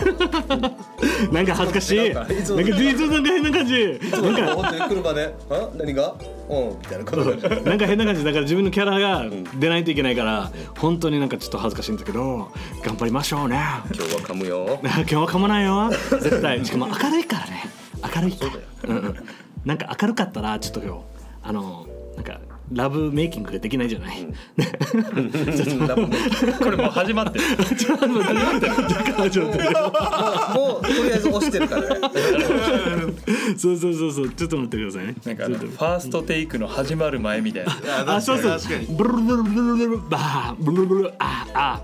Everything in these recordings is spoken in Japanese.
なんか恥ずかしい。なんんかもいつもなんか変な感じ。なんか。本当に車で「あ何が?」うんみたいなことでなんか変な感じ。だから自分のキャラが出ないといけないから本当になんかちょっと恥ずかしいんだけど頑張りましょうね。今日は噛むよ。今日は噛まないよ。絶対。しかも明るいからね。明るいから。うんうん。なんか明るかったらちょっと今日あのラブメイキングができないじゃない、これもう始まってる。ちょって。だからちょっと待って もうとりあえず押してるからねそうそうそうそうちょっと待ってくださいねなんかファーストテイクの始まる前みたいなとあそうそうブルブルブルブルバーブルブルああ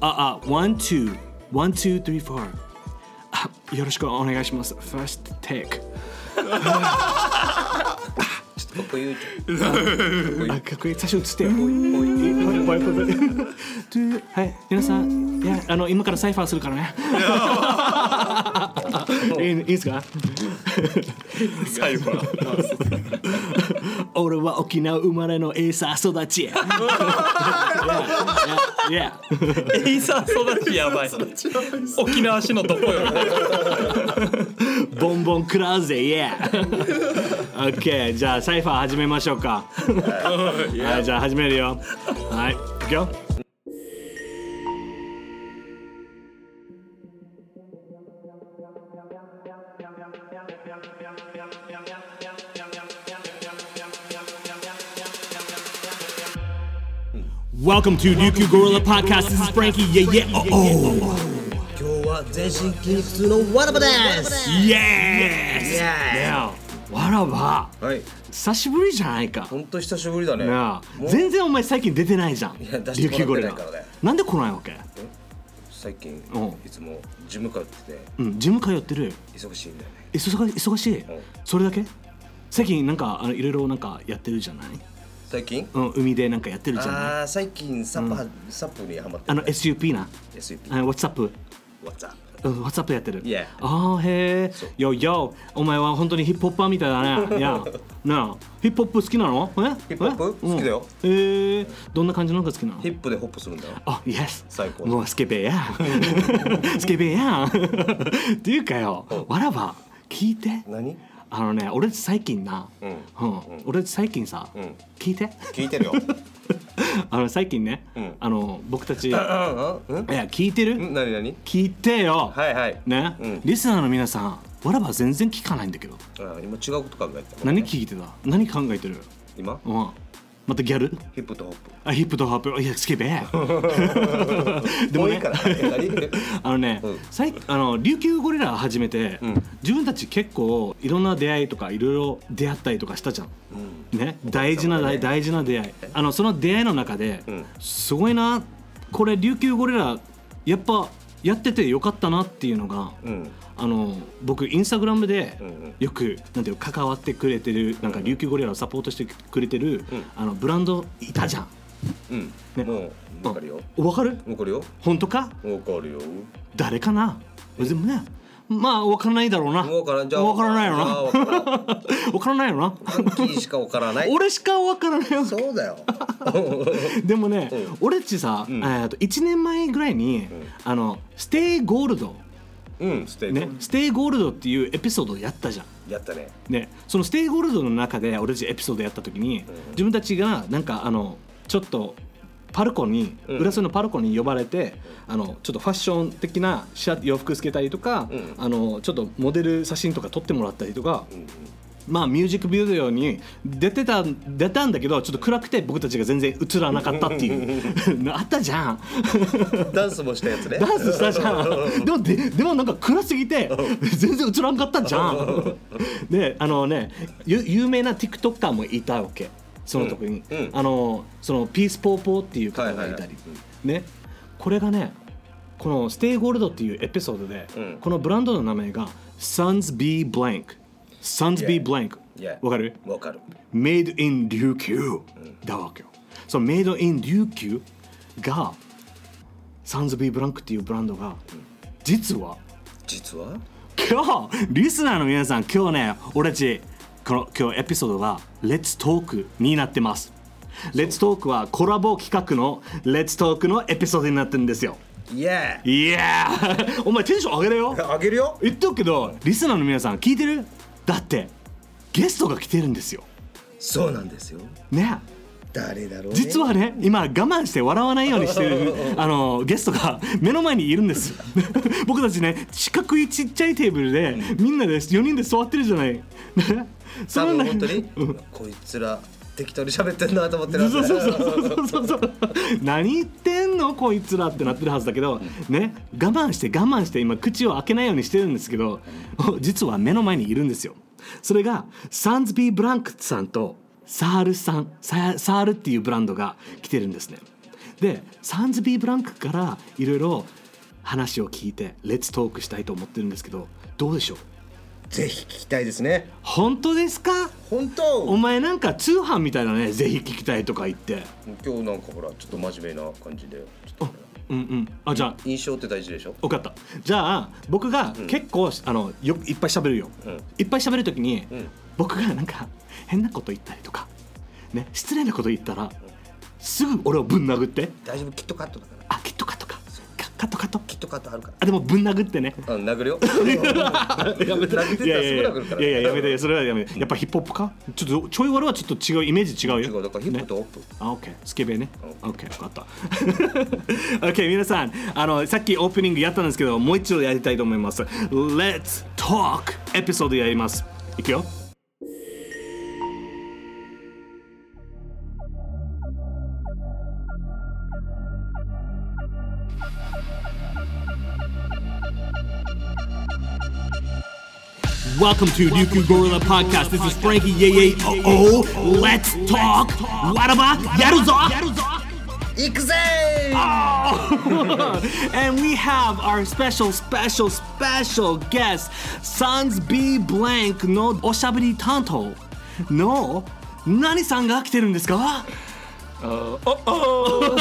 ああワンツーワンツースリーフォーあよろしくお願いします first take ちょっとここ言うちあかっこいい。最初映ってよ。はい。皆さんいやあの今からサイファーするからね。い いいいですか？最後は俺は沖縄生まれのエイサー育ち。いやいやエイサー育ちやばい沖縄市のどこよボンボン食らうぜ、 yeah。オッケー、じゃあサイファー始めましょうか。はい、じゃあ始めるよ。はい、いくよ。Welcome to Ryukyu Gorilla Podcast. This is Frankie. Yeah, yeah. Oh, oh. 今日は全身筋肉痛のわらばです。Yes. Yeah. Now, わらば、はい。久しぶりじゃないか。本当久しぶりだね。なあ。もう。全然お前最近出てないじゃん。いや出してもらって琉球ゴリラないからね。なんで来ないわけ？最近うん。いつもジム通ってて。うんジム通ってる。忙しいんだよね。忙忙しい？ん。それだけ？最近なんかあのいろいろなんかやってるじゃない？最近？うん海でなんかやってるじゃないああ最近サップはサップにハマってる。あの SUP な。SUP あ WhatsApp What's up うん WhatsApp やってる。Yeah ああへえよよお前は本当にヒップホッパーみたいだね。いや。なあ。ヒップホップ好きなの？え？ヒップホップ？好きだよ。へえどんな感じのが好きなの？ヒップでホップするんだよ。あ、イエス。最高。もうスケベや。スケベや。っていうかよ、わらば、聞いて。何？あのね、俺最近な、うんうん、俺最近さ、ん聞いて？聞いてるよ あの最近ね、んあの僕たち、いうんやうん？聞いてる？うん？何何？聞いてよ。はいはいね、うんリスナーの皆さん、わらば全然聞かないんだけど。あ今違うこと考えてた何聞いてた？何考えてる？今？うん。またギャル？ヒップとホップ。あ、ヒップとハップ、いやスケベ。でもねいいから何 あのね、うん。最あの琉球ゴリラ始めて、ん。自分たち結構いろんな出会いとかいろいろ出会ったりとかしたじゃん。ね、大事な大大事な出会い。あのその出会いの中で、ん。すごいなこれ琉球ゴリラやっぱやっててよかったなっていうのが、うんあの僕インスタグラムでよくなんていうの関わってくれてるなんか琉球ゴリラをサポートしてくれてる、あのブランドいたじゃん。うん。ね。もう分かるよ。わかる？分かるよ。本当か？分かるよ。誰かな？でもねまあ分からないだろうな。分からん。じゃあ分からないよな。じゃあ分 からないよな。しか分からない。俺しか分からないよそうだよ。でもね、うん。俺っちさ、ん。えーと1年前ぐらいに、あの stay gold うん stay ね、 stay gold っていうエピソードをやったじゃん。やったね。ね、その stay gold の中で俺たちエピソードやった時に、自分たちがなんかあのちょっとパルコに、うん。浦添のパルコに呼ばれてあのちょっとファッション的なシャ洋服つけたりとか、うん。あのちょっとモデル写真とか撮ってもらったりとか、うんまあミュージックビデオに出てた出たんだけどちょっと暗くて僕たちが全然映らなかったっていう。の あったじゃん。ダンスもしたやつね。ダンスしたじゃん。でもででもなんか暗すぎて全然映らんかったじゃん。であのねゆ有名な TikToker もいたわけ。その時に、うん。うん。あのそのピースポーポーっていう方がいたり、はいはいはい。ね。これがねこの「ステイゴールドっていうエピソードで、うん。このブランドの名前が Sons B Blank Sons B Yeah. Blank. Yeah. わかる？分かる。Made in 琉球だわけよ。その Made in 琉球がサンズビーブランクっていうブランドが実は実は？今日リスナーの皆さん今日ね俺たちこの今日エピソードは Let's Talk になってます。Let's Talk はコラボ企画の Let's Talk のエピソードになってるんですよ。イエいやーお前テンション上げろよ。ーあげるよ。言っとくけどリスナーの皆さん聞いてる？だってゲストが来てるんですよ。そうなんですよ。ね。誰だろうね。実はね今我慢して笑わないようにしてる あのゲストが目の前にいるんです。僕たちね四角いちっちゃいテーブルでみんなで4人で座ってるじゃない。ね。そ多分の本当に？うん。こいつら適当に喋ってんなと思ってるそうそうそうそうそう何言ってんのこいつらってなってるはずだけどね我慢して我慢して今口を開けないようにしてるんですけど実は目の前にいるんですよ。それがサンズビー・ブランクさんとサールさんサールっていうブランドが来てるんですね。でサンズビー・ブランクからいろいろ話を聞いてレッツトークしたいと思ってるんですけどどうでしょう？ぜひ聞きたいですね。本当ですか？本お当前なんか通販みたいなね。ぜひ聞きたいとか言って。今日なんかほらちょっと真面目な感じで。ちょっとうんうん。あじゃあ。印象って大事でしょ？分かった。じゃあ僕が結構、あのよいっぱい喋るよ、うん。いっぱい喋るときに、ん。僕がなんか変なこと言ったりとかね失礼なこと言ったらすぐ俺をぶん殴って。大丈夫キットカットだから。あキットカットか。カカットカットキットカットあるかあでもぶん殴ってねらうん殴るよやめて殴ってたらいやいやいやすぐ殴るからいやいややめてそれはやめてやっぱヒップホップか？ちょっとちょい悪はちょっと違うイメージ違うよ違うだからヒップとオップ、あ、OK。スケベね。OK、分かった。OK、皆さん、あの、さっきオープニングやったんですけど、もう一度やりたいと思います。Let's Talk エピソードやります。いくよ。Welcome to Ryukyu Gorilla Podcast. This is Frankie Yay Oh Oh. Let's talk. Waraba Yaruzo. 行くぜ and we have our special, special, special guest, Sans B Blank のおしゃべり担当の何さんが来てるんですかおお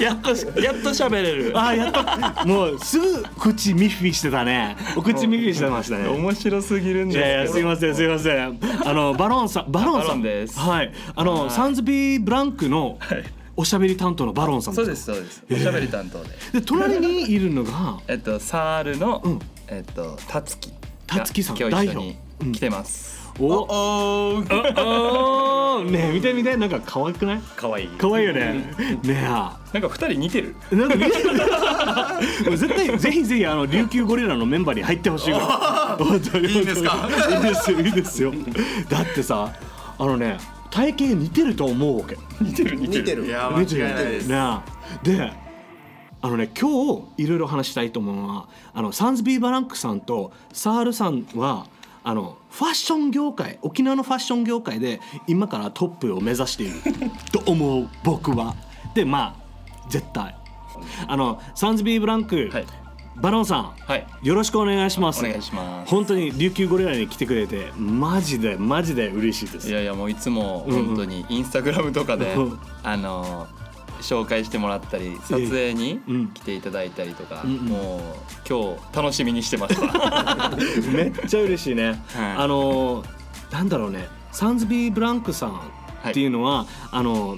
やっとし やっと喋れる。あやったもうすぐ口ミッフィーしてたね。お口ミッフィーしてましたね。面白すぎるんいですけど。やいやすいませんすいません。あのバロンさんバロンさん。です。はい。あの、はい。サンズビーブランクのはい。おしゃべり担当のバロンさんそうですそうです。おしゃべり担当で。で隣にいるのがえっとサールの、ん。えっとたつきたつきさん今日一緒に代表。来てます、おおおおーねえ見て見てなんか可愛くない？かわい。い可愛いよね。ねなんか二人似てる。えなんか絶対ぜひぜひあの琉球ゴリラのメンバーに入ってほしいわ。本当に。いいんですか？いいですよいいですよ。だってさあのね体型似てると思うわけ。似てる似てる。似てる。いや間違い似てるないです、ねであのね今日いろいろ話したいと思うのはあのサンズビーバランクさんとサールさんはあのファッション業界沖縄のファッション業界で今からトップを目指している。と思う僕は。でまあ絶対。あのサンズビーブランク、はい。バロンさんはい。よろしくお願いします。お願いします。本当に琉球ゴリラに来てくれてマジでマジで嬉しいです。いやいやもういつも本当にインスタグラムとかで、うん。あの紹介してもらったり撮影にうん。来ていただいたりとか、うんうん。もう今日楽しみにしてました めっちゃ嬉しいね、はい。あのなんだろうね。サンズビーブランクさんっていうのは、あの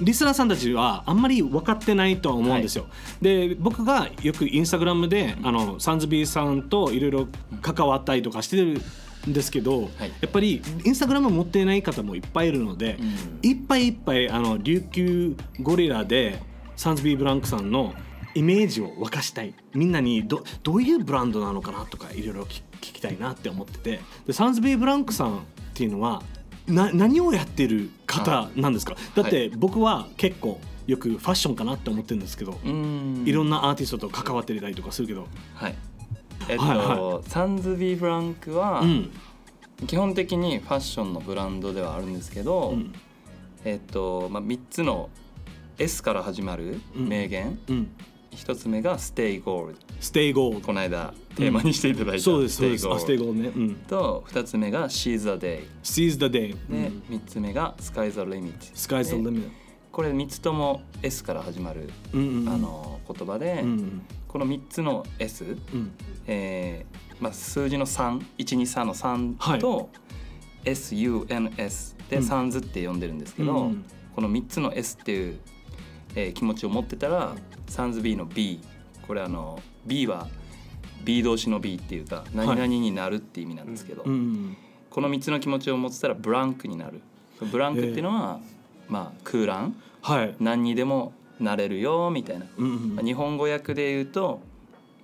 リスナーさんたちはあんまり分かってないとは思うんですよ。で僕がよくインスタグラムであのサンズビーさんといろいろ関わったりとかしてるんですけど、はい。やっぱりインスタグラム持っていない方もいっぱいいるので、いっぱいいっぱいあの琉球ゴリラでサンズビーブランクさんのイメージを沸かしたい。みんなにどどういうブランドなのかなとかいろいろ聞聞きたいなって思ってて。でサンズビーブランクさんっていうのはな何をやってる方なんですか？だって僕は結構よくファッションかなって思ってるんですけど、うん。いろんなアーティストと関わってたりとかするけど、はいえっと、はい。はサンズビーブランクは、うん。基本的にファッションのブランドではあるんですけど、うん。えっとまあ、3つの S から始まる名言、うん、一つ目が「Stay Gold Stay Gold。この間テーマにしていただいた、そうですそうです。Stay あ Stay Gold Gold ね、うん、と2つ目が「She's a Day Seize the day で、うん。3つ目が「Sky's the Limit Sky's the で limit これ3つとも S から始まる、うんうんうん。あの言葉で、うんこの3つの S、うん。えーまあ、数字の3123の3と、SUNS でうん。サンズって呼んでるんですけど、うんこの3つの S っていう、えー気持ちを持ってたらサンズ B の B これあの B は B 動詞の B っていうか何々になるって意味なんですけど、うんうんこの3つの気持ちを持ってたらブランクになる。ブランクっていうのは、まあ空欄。はい。何にでもなれるよみたいな、うんうんまあ日本語訳で言うと、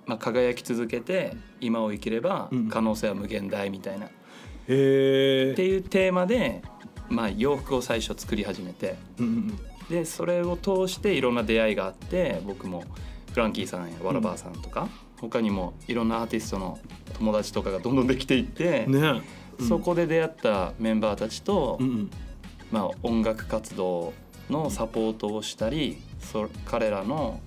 まあ、輝き続けて今を生きればうん可能性は無限大みたいな、っへえていうテーマで、まあ、洋服を最初作り始めて。うんうんでそれを通していろんな出会いがあって僕もフランキーさんやワラバーさんとか、他にもいろんなアーティストの友達とかがどんどんできていって、ねうん。そこで出会ったメンバーたちと、うんうん。まあ、音楽活動のサポートをしたりそ彼らの、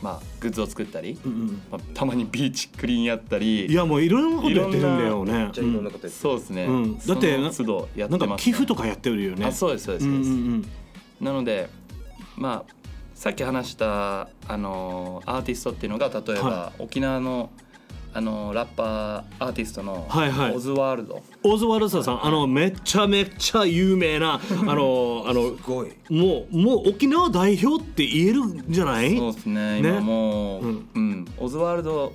まあ、グッズを作ったり、うんうん。まあ、たまにビーチクリーンやったりいやもういろんなことやってるんだよね。じゃあいろんなことやってそうですね、うん。だってその都度やっなんかてます、寄付とかやってるよね。あそうですそうです、うんうそうですん。なのでまあさっき話したあのアーティストっていうのが例えば、は沖縄のあのラッパーアーティストのはいはい。オズワールド、オズワルドさんあのめちゃめちゃ有名な あのあのすごい。もうもう沖縄代表って言えるんじゃない？そうですねね？今もう、ううん。んオズワールド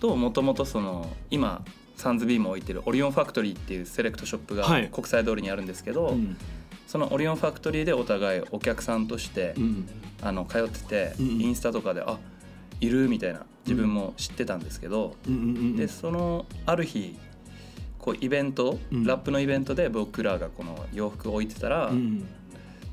ともともとその今サンズビームを置いてるオリオンファクトリーっていうセレクトショップがはい。国際通りにあるんですけど、うん。そのオリオンファクトリーでお互いお客さんとして、うん。あの通ってて、うん。インスタとかであいるみたいな自分も知ってたんですけど、うんでそのある日こうイベント、うん。ラップのイベントで僕らがこの洋服を置いてたら、うん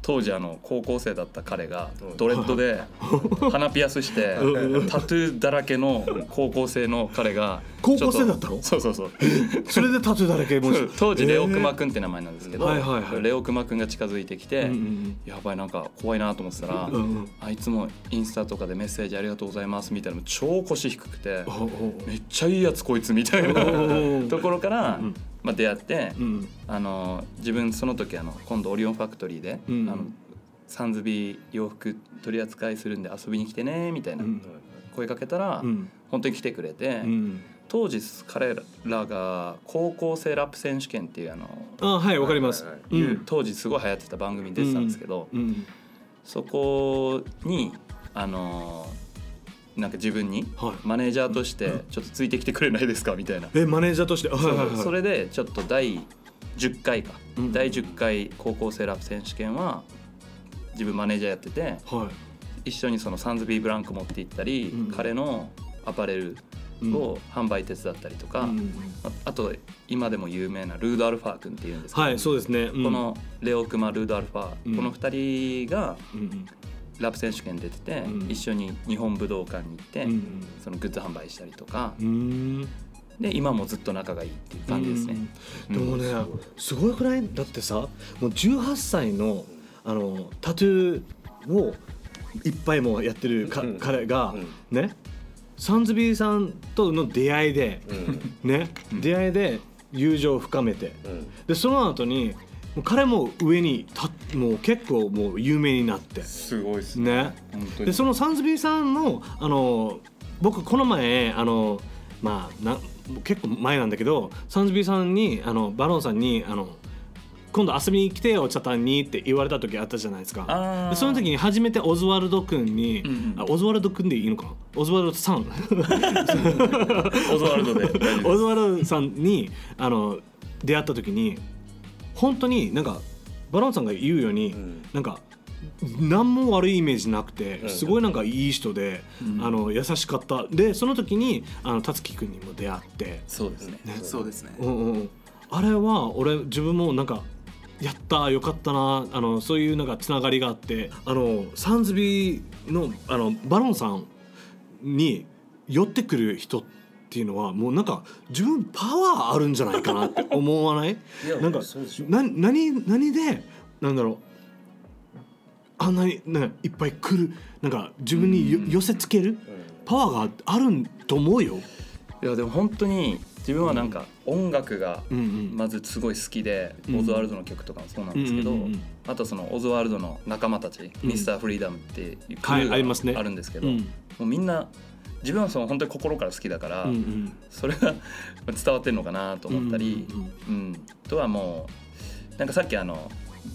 当時あの高校生だった彼がうん。ドレッドで 鼻ピアスしてうんタトゥーだらけの高校生の彼が高校生だったの？そうそうそう。それでタトゥーだらけもう。当時レオクマえくんって名前なんですけど、レオクマくんが近づいてきて、やばいなんか怖いなと思ってたら、あいつもインスタとかでメッセージありがとうございますみたいなの超腰低くてめっちゃいいやつこいつみたいなうんところから、うんまあ、出会って、うん。あの自分その時あの今度オリオンファクトリーで、うん。あのサンズビー洋服取り扱いするんで遊びに来てねみたいなうん。声かけたら、うん。本当に来てくれて、うん。当時彼らが高校生ラップ選手権っていうあの、あはいわかります。当時すごい流行ってた番組に出てたんですけど、うん。そこにあのなんか自分にはい。マネージャーとしてちょっとついてきてくれないですか？みたいな、えマネージャーとして？はいはいはい。それでちょっと第10回か、うん。第10回高校生ラップ選手権は自分マネージャーやっててはい。一緒にそのサンズビーブランク持って行ったり、うん。彼のアパレルを販売手伝ったりとか、うん。ああと今でも有名なルード・アルファー君っていうんですけど、はいそうですね。うん。このレオクマルード・アルファー、うん。この2人がうんラップ選手権出てて、うん。一緒に日本武道館に行って、うんそのグッズ販売したりとか。で今もずっと仲がいいっていう感じですね。でもねすごい。くらい？だってさもう18歳のあのタトゥーをいっぱいもうやってるかうん。彼がうん。ねサンズビーさんとの出会いでうん。ね出会いで友情を深めて。うん。でその後にもう彼も上にたもう結構もう有名になって。すごいですね。本当に。でそのサンズビーさんのあの僕この前あのまあな結構前なんだけどサンズビーさんにあのバロンさんにあの今度遊びに来てよチャタンにって言われた時あったじゃないですか。その時に初めてオズワルド君に、うんうん。あオズワルド君でいいのか？なオズワルドさん。オズワルドで。オズワルドさんにあの出会った時に本当になんかバロンさんが言うように、うん。なんか何も悪いイメージなくてうん。すごいなんかいい人で、うん。あの優しかった。でその時にあの達樹君にも出会って、そうですね。ね。そうですね。うんうん、あれは俺自分もなんかやったよかったなあのそういうなんかつながりがあってあのサンズビーのあのバロンさんに寄ってくる人っていうのはもうなんか自分パワーあるんじゃないかなって思わない？いやなんかな何何でなんだろう。あんなに、ね、いっぱい来るなんか自分によ寄せつけるパワーがあるんと思うよ。いやでも本当に自分はなんか音楽がまずすごい好きで、うん。オズワルドの曲とかもそうなんですけど、うんうんうんあとそのオズワルドの仲間たち、うん。ミスターフリーダムっていうクはいルありますね。ーがあるんですけど、うん。もうみんな自分はその本当に心から好きだから、うんうん。それが伝わってるのかなと思ったり、うんうんとはもうなんかさっきあの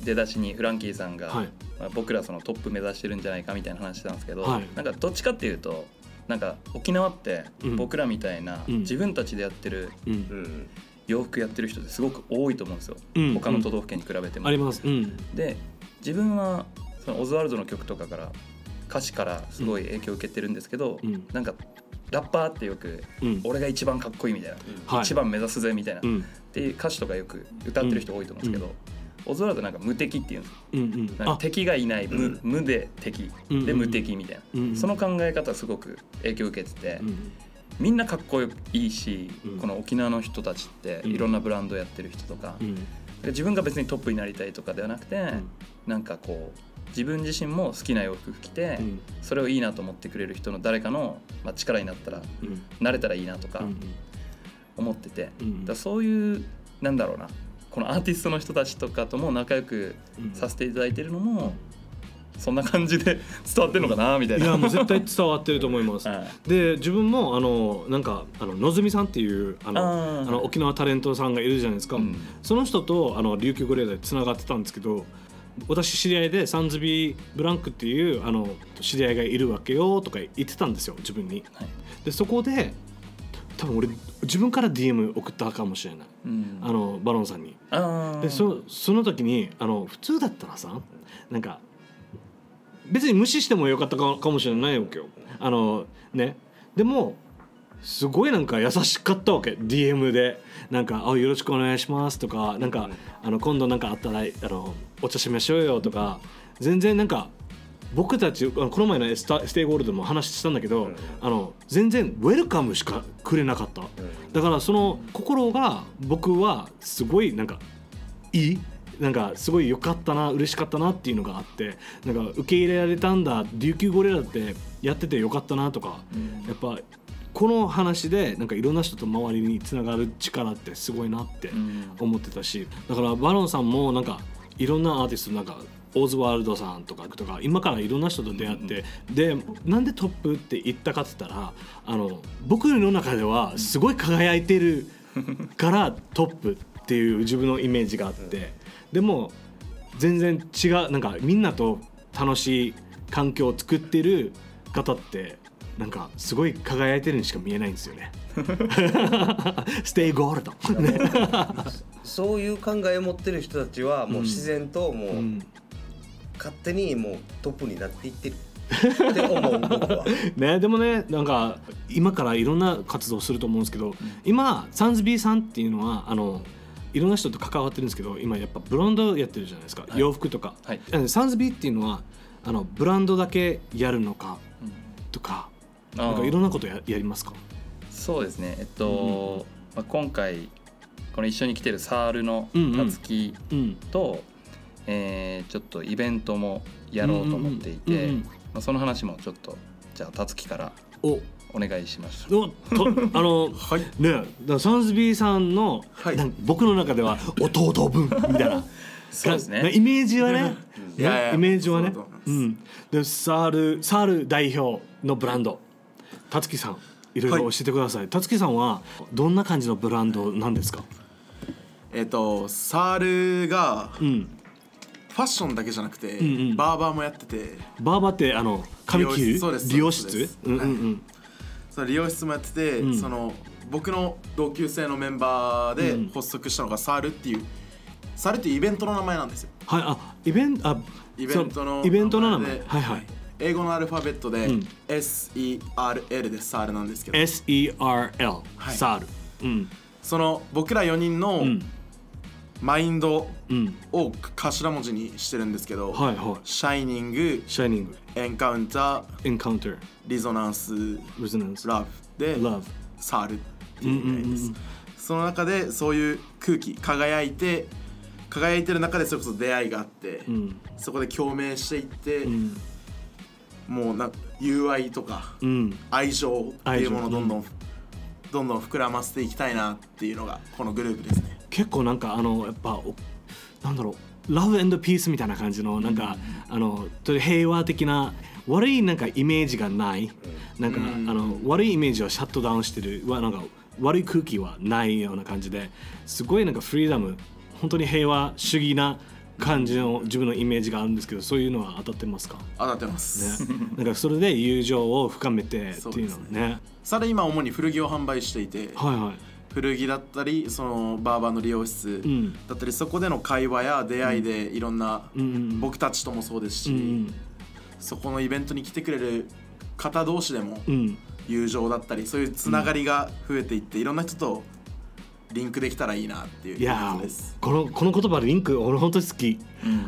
出だしにフランキーさんが、はい。まあ、僕らそのトップ目指してるんじゃないかみたいな話したんですけど、はい。なんかどっちかっていうとなんか沖縄ってうん。僕らみたいな、うん。自分たちでやってるうん。うん洋服やってる人ってすごく多いと思うんですよ、うん。他の都道府県に比べても。あります。うん。で自分はそのオズワルドの曲とかから歌詞からすごい影響を受けてるんですけど、うん。なんかラッパーってよくうん。俺が一番かっこいいみたいな、はい。一番目指すぜみたいな、っうん。ていう歌詞とかよく歌ってる人多いと思うんですけど、オズワルドなんか無敵っていうんですなんかあ。敵がいない無,、うん。無で敵うんで無敵みたいな、うんその考え方すごく影響を受けてて、うんみんなかっこいいし、うん。この沖縄の人たちってうん。いろんなブランドやってる人とか、自分が別にトップになりたいとかではなくて、ん。なんかこう自分自身も好きな洋服着て、うん。それをいいなと思ってくれる人の誰かの、まあ、力になったらうん。なれたらいいなとかうん思ってて、うんだからそういうなんだろうなこのアーティストの人たちとかとも仲良くうん。させていただいてるのも、そんな感じで 伝わってるのかなみたいな。いやもう絶対伝わってると思います。はい。で自分もあのなんかあののぞみさんっていうあのあの沖縄タレントさんがいるじゃないですか、うん。その人とあの琉球ゴリラでつながってたんですけど私知り合いでサンズビーブランクっていうあの知り合いがいるわけよとか言ってたんですよ自分に。はい。でそこで多分俺自分から DM 送ったかもしれない。うん。あのバロンさんに。でそその時にあの普通だったらさなんか別に無視してもよかったかかもしれないわけよ。あのね。でもすごいなんか優しかったわけ DM で。なんかあ「よろしくお願いします」とかなんかあの今度なんかあったらあのお茶しましょうよとか全然なんか僕たちこの前のスタ Stay Gold でも話したんだけど、うん。あの全然ウェルカムしかくれなかった、だからその心が僕はすごいなんかいいなんかすごい良かったな嬉しかったなっていうのがあってなんか受け入れられたんだ琉球ゴリラってやっててよかったなとか、やっぱこの話でなんかいろんな人と周りにつながる力ってすごいなってうん。思ってたしだからバロンさんもなんかいろんなアーティストなんかオーズワールドさんとかとか今からいろんな人と出会って、でなんでトップって言ったかって言ったらあの僕の中ではすごい輝いてるから トップっていう自分のイメージがあってでも全然違うなんかみんなと楽しい環境を作ってる方ってなんかすごい輝いてるにしか見えないんですよね。Stay Gold。ね。そういう考えを持ってる人たちはもう自然ともううん。勝手にもうトップになっていってる。って思う僕は。ね、でもねなんか今からいろんな活動すると思うんですけど、今サンズビーさんっていうのはあのいろんな人と関わってるんですけど今やっぱブランドやってるじゃないですか、はい。洋服とか、はい。サンズビーっていうのはあのブランドだけやるのかうん。とかあー。なんかいろんなことややりますか？そうですね。えっと、まあ、今回この一緒に来てるサールのうんうん。たつきうん。と、えーちょっとイベントもやろうと思っていて、うんうんうんうん。まあ、その話もちょっとじゃあたつきからお。お願いしましょう。おとあのはい。ねだサンズビーさんの、はい。なんか僕の中では弟分みたいな。そうですね。がイメージはね。いやいやねイメージはね。そううん。でサールサール代表のブランド。たつきさんいろい。ろ教えてください。たつきさんはどんな感じのブランドなんですか？えっ、とサールがうん。ファッションだけじゃなくて、んうん。バーバーもやってて。バーバーってあの髪切る？美容室？そうです美容そうで室す。うんうんうん。その理容室もやってて、うん。その僕の同級生のメンバーでうん。発足したのがサールっていうサールっていうイベントの名前なんですよ。はい。あイベントあイベントのイベントの名前。ではい。はい英語のアルファベットで、うん。SERL でサールなんですけど。SERL はい。サール。うん。その僕ら4人のうん。マインドうん。を頭文字にしてるんですけど、はいはい。シャイニングシャイニングエンカウンターエンカウンターリゾナンスレゾナンスラブで Love サールってうんいううん。意味です、その中でそういう空気輝いて輝いてる中でそれこそ出会いがあって、うん。そこで共鳴していって、うんもうな友愛とかうん。愛情っていうものをどんどん、愛どんどん膨らませていきたいなっていうのがこのグループですね。結構なんかあのやっぱおなんだろうラブピースみたいな感じのなんか、あのという平和的な悪いなんかイメージがない、なんか、うん。あの悪いイメージをシャットダウンしてるわなんか悪い空気はないような感じですごいなんかフリーダム本当に平和主義な感じの自分のイメージがあるんですけどそういうのは当たってますか？当たってます、ね、なんかそれで友情を深めてっていうのね。さらに今主に古着を販売していて、はいはい。古着だったりそのバーバーの理容室ん。だったり、そこでの会話や出会いでいろんな、うんうん僕たちともそうですし、うんそこのイベントに来てくれる方同士でもうんうん。友情だったりそういうつながりが増えていって、いろんな人とリンクできたらいいなっていういやー感じです。このこの言葉リンク俺本当に好き、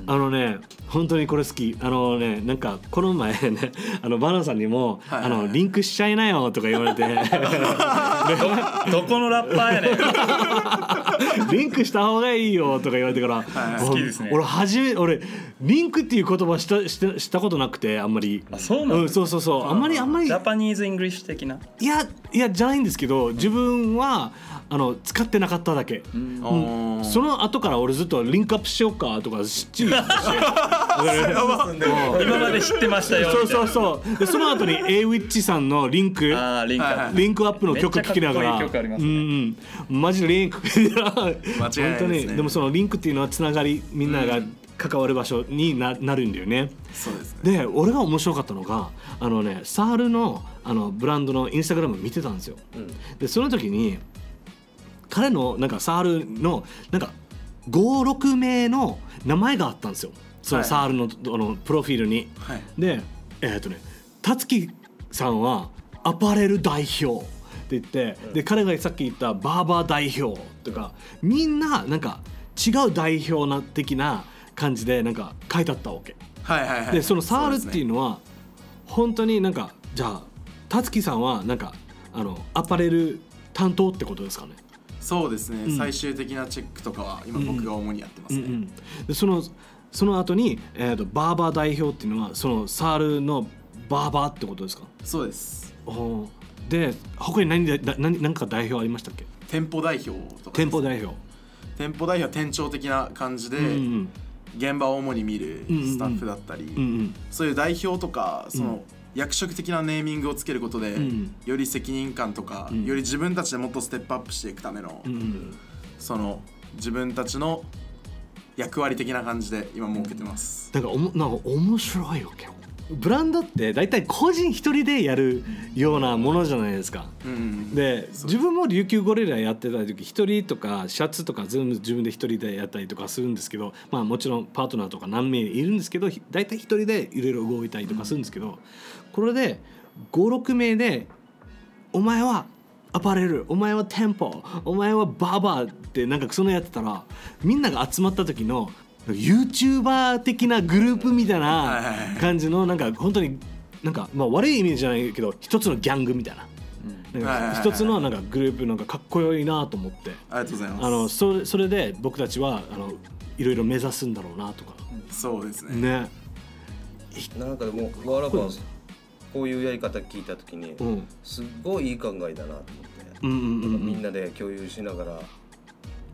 あのね本当にこれ好き。あのねなんかこの前ね あのバナナさんにも、はいはいはい。あのリンクしちゃいなよとか言われて。どこのラッパーやねん。リンクした方がいいよとか言われてから、はい好きですね。俺初め俺リンクっていう言葉したしたしたことなくてあんまり。あそうなんうん、そうそうそう。あんまりあんまり。 Japanese English 的な？いやいやじゃないんですけど自分はあの使ってなかっただけ、あー。その後から俺ずっと link up しようかとかしっちり。して今まで知ってましたよそうそうそう。でその後に a ウィッチさんのリンク。ああリンクアップ。の曲聴きながら。マジでリンク本いないですね。当にでもそのリンクっていうのはつながりみんなが関わる場所にななるんだよね。そうですね。で俺が面白かったのがあのねサールのあのブランドのインスタグラム見てたんですよ、でその時に彼のなんかサールのなんか56名の名前があったんですよそのはいサールの,、あのプロフィールに、はいでえっ、とね辰樹さんはアパレル代表って言って、で彼がさっき言ったバーバー代表とかみんななんか違う代表な的な感じでなんか書いてあったわけ。はいはいはい。でそのサールっていうののは本当になんかじゃあ辰樹さんはなんかあのアパレル担当ってことですかね。そうですね、ん。最終的なチェックとかは今僕が主にやってますね。うんうん、でそのその後に、えー、とバーバー代表っていうのはそのサールのバーバーってことですか？そうです。おー。で他に何でだ何何か代表ありましたっけ？店舗代表とか店舗代表。店舗代表は店長的な感じで、うんうん現場を主に見るうんうんうんスタッフだったり、うんうんそういう代表とかその、役職的なネーミングをつけることで、んより責任感とか、んより自分たちでもっとステップアップしていくための、うんうんその自分たちの役割的な感じで今設けてます。だからおもなんか面白いわけよ。ブランドって大体個人一人でやるようなものじゃないですか。うんうんで自分も琉球ゴリラやってた時一人とかシャツとか全部自分で一人でやったりとかするんですけどまあもちろんパートナーとか何名いるんですけどひ大体一人でいろいろ動いたりとかするんですけど、これで56名で「お前はアパレルお前は店舗お前はバーバー」ってなんかそのやってたらみんなが集まった時の YouTuber 的なグループみたいなはい感じのなんか本当になんかまあ悪い意味じゃないけど一つのギャングみたいな。一つのなんかグループなんかかっこよいなと思ってありがとうございます。あのそれそれで僕たちはあのいろいろ目指すんだろうなとかそうですね。ねなんかもうワーラバーこういうやり方聞いた時にうん。すっごいいい考えだなと思って、うんうんうんうん。みんなで共有しながら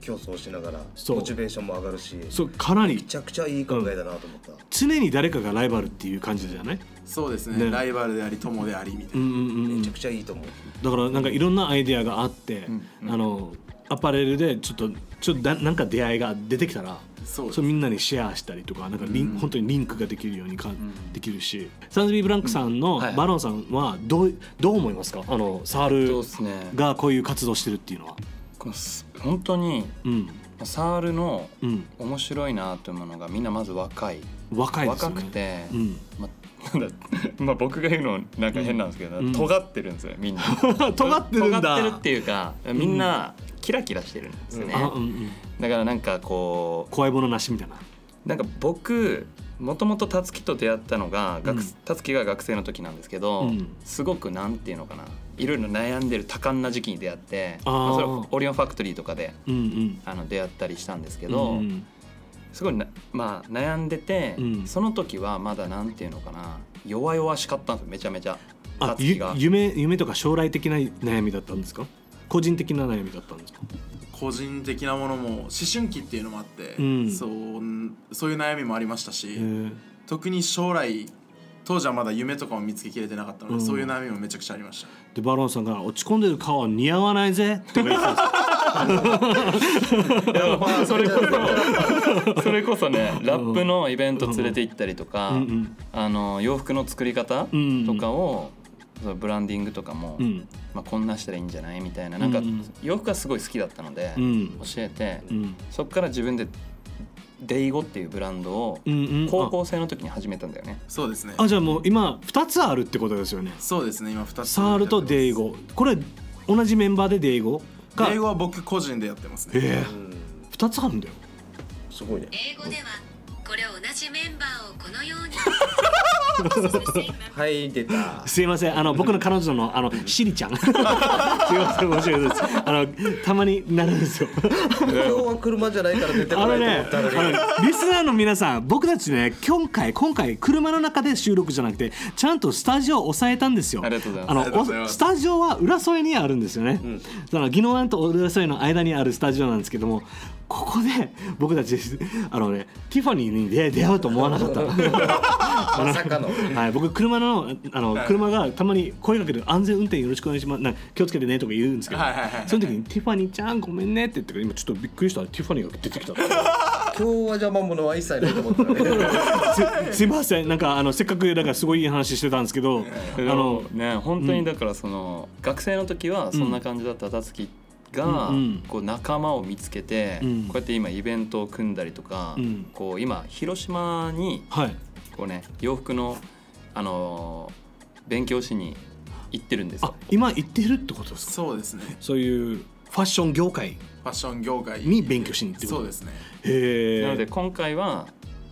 競争しながらそう。モチベーションも上がるしめそうかなり。ちゃくちゃいい考えだなと思った、常に誰かがライバルっていう感じじゃない？そうですね。ね。ライバルであり友でありみたいな。うんうんうんうん。めちゃくちゃいいと思う。だからなんかいろんなアイデアがあって、あのアパレルでちょっとちょっとだなんか出会いが出てきたらそれみんなにシェアしたりとかなんかリン、本当にリンクができるようにか、できるしサンズビー・ブランクさんのはい。バロンさんはどうどう思いますか？あのサールがこういう活動してるっていうのは。本当にうん。サールのうん、面白いなというものがみんなまず若い。若いですよね。若くて、うん、まなんだ まあ僕が言うのなんか変なんですけど、うん。尖ってるんですよみんな。尖ってるんだ。尖ってるっていうかみんなキラキラしてるんですね、あ、うんうん。だからなんかこ怖いものなしみたいな。うなんか僕もともとたつきと出会ったのがたつきが学生の時なんですけど、うん。すごくなんていうのかな。いろいろ悩んでる多感な時期に出会ってまあそれはオリオンファクトリーとかでうんうん。あの出会ったりしたんですけけど、うんすごいな、まあ、悩んでて、うん。その時はまだなんていうのかな。弱々しかったんですよめちゃめちゃ。夢夢とか将来的な悩みだったんですか？個人的な悩みだったんですか？個人的なものも思春期っていうのもあって、うん。そうそういう悩みもありましたし、特に将来当時はまだ夢とかも見つけきれてなかったので、うん。そういう悩みもめちゃくちゃありました。でバロンさんが「落ち込んでる顔は似合わないぜ」とか言ってたんですよ。それこそ それこそねラップのイベント連れて行ったりとか、あの洋服の作り方うん。とかを、そのブランディングとかも、うん。まあ、こんなしたらいいんじゃないみたいななんかうんうん。洋服がすごい好きだったので、うん。教えて、うん。そこから自分でデイゴっていうブランドをうんうん。高校生の時に始めたんだよね。そうですね。あじゃあもう今2つあるってことですよね。そうですね今2つサールとデイゴ。これ同じメンバーでデイゴ？が。英語は僕個人でやってますね。ええうん2つあるんだよ。すごいね。英語ではこれ同じメンバーをこのように。はい出た。すいません。あの僕の彼女のあのシリちゃん。すいません申し訳ないです。あのたまになるんですよ。今日は車じゃないから出てこないとあのね思ったのに。あのリスナーの皆さん僕たちね今回今回車の中で収録じゃなくてちゃんとスタジオを抑えたんですよ。ありがとうございます。スタジオは浦添にあるんですよね、その宜野湾と浦添の間にあるスタジオなんですけどもここで僕たちあのねティファニーに出出会うと思わなかった。まさかの。はい、僕車のあの車がたまに声かける安全運転よろしくお願いします。な気をつけてねとか言うんですけど、はいはいはいその時にティファニーちゃんごめんねって言ってから今ちょっとびっくりした。ティファニーが出てきた。今日は邪魔者は一切ないと思ったらねすすいません。なんかあのせっかくだからすごいいい話してたんですけどああののね本当にだからその、学生の時はそんな感じだった。たつきが、うんうんこう仲間を見つけて、うん。こうやって今イベントを組んだりとか、うん。こう今広島にはい。こうね洋服のあのー勉強しに行ってるんですあよ。今行ってるってことですか？そうですね。そういうファッション業界。ファッション業界。に勉強しに行ってる。そうですね。へえなので今回は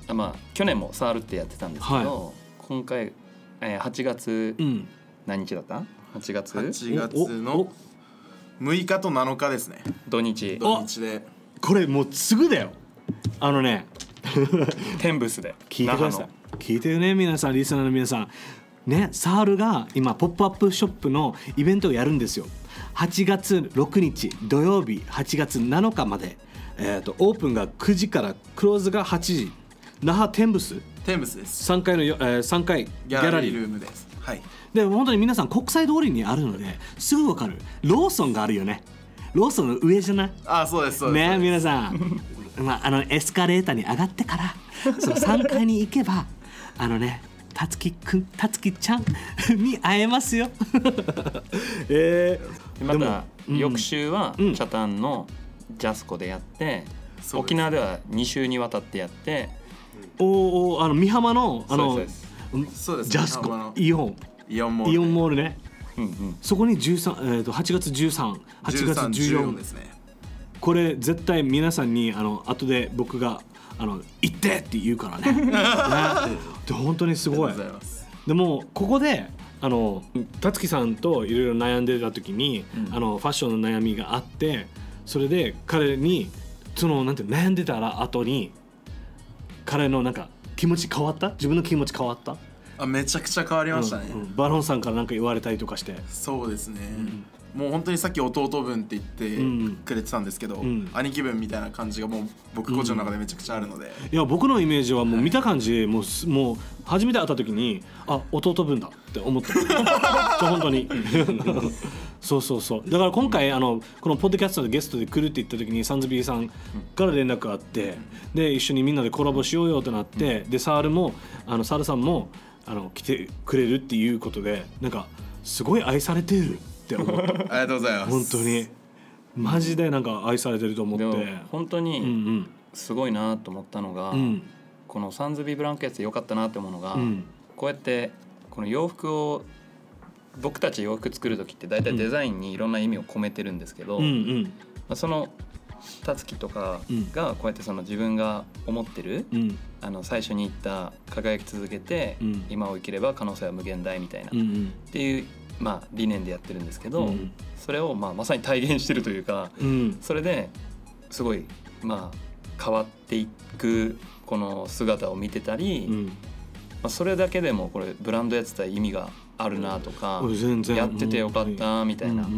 あまあ去年もサールってやってたんですけど、は今回、えー、8月うん。何日だった？8月？8月の6日と7日ですね。土日。土日で。これもうすぐだよ。あのね。テンブスで。聞いてください。聞いてるね皆さんリスナーの皆さん。ねサールが今ポップアップショップのイベントをやるんですよ。8月6日土曜日8月7日まで、えー、とオープンが9時からクローズが8時。那覇テンブス？テンブスです。3階のよ、えー、3階ギギャラリー。ャラリールームですはい。で本当に皆さん国際通りにあるのですぐわかる。ローソンがあるよね。ローソンの上じゃない？あそうですそうです。ね皆さん、まあ、あのエスカレーターに上がってからその3階に行けばあのねたつきくんたつきちゃんに会えますよ。えー、でまたうん。翌週はうん。北谷のジャスコでやって、沖縄では2週にわたってやっておーおーあの美浜のあのそうですジャスコ。イオン。イオンモールイオンモールね。うんうん。そこに13、えー、と8月138月13 14 14ですね。これ絶対皆さんにあの後で僕があの行ってって言うからね。ね。で本当にすごい。でもここであの辰樹さんといろいろ悩んでた時に、あのファッションの悩みがあってそれで彼にそのなんて悩んでたら後に彼のなんか気持ち変わった？自分の気持ち変わった、あめちゃくちゃ変わりましたね、うんうん。バロンさんからなんか言われたりとかして。そうですね、もう本当にさっき弟分ってうん言ってくれてたんですけど、ん。兄貴分みたいな感じがもう僕個人の中でめちゃくちゃあるので、いや僕のイメージはもう見た感じ、もうすもう初めて会った時にあ弟分だって思った。じ ゃ本当に そうそうそう。だから今回あのこのポッドキャストでゲストで来るって言った時にサンズビーさんから連絡があってで一緒にみんなでコラボしようよってなってでサールもあのサールさんもあの来てくれるっていうことでなんかすごい愛されてるって思ったありがとうございます。本当に。マジでなんか愛されてると思って。本当うんうにん。すごいなと思ったのが、うん。このサンズビーブランケッツで良かったなって思うのが、うん。こうやってこの洋服を僕たち洋服作る時って大体デザインにいろんな意味を込めてるんですけど、うんうまんあ、そのたつきとかがこうやってその自分が思ってる、うん。あの最初に言った輝き続けて、うん。今を生きれば可能性は無限大みたいな、っうんうん。ていう、まあ、理念でやってるんですけど、うんそれをまあまさに体現してるというかうん。それですごいまあ変わっていくこの姿を見てたり、うん。まあ、それだけでもこれブランドやってたら意味があるなとか、やっててよかったみたいな、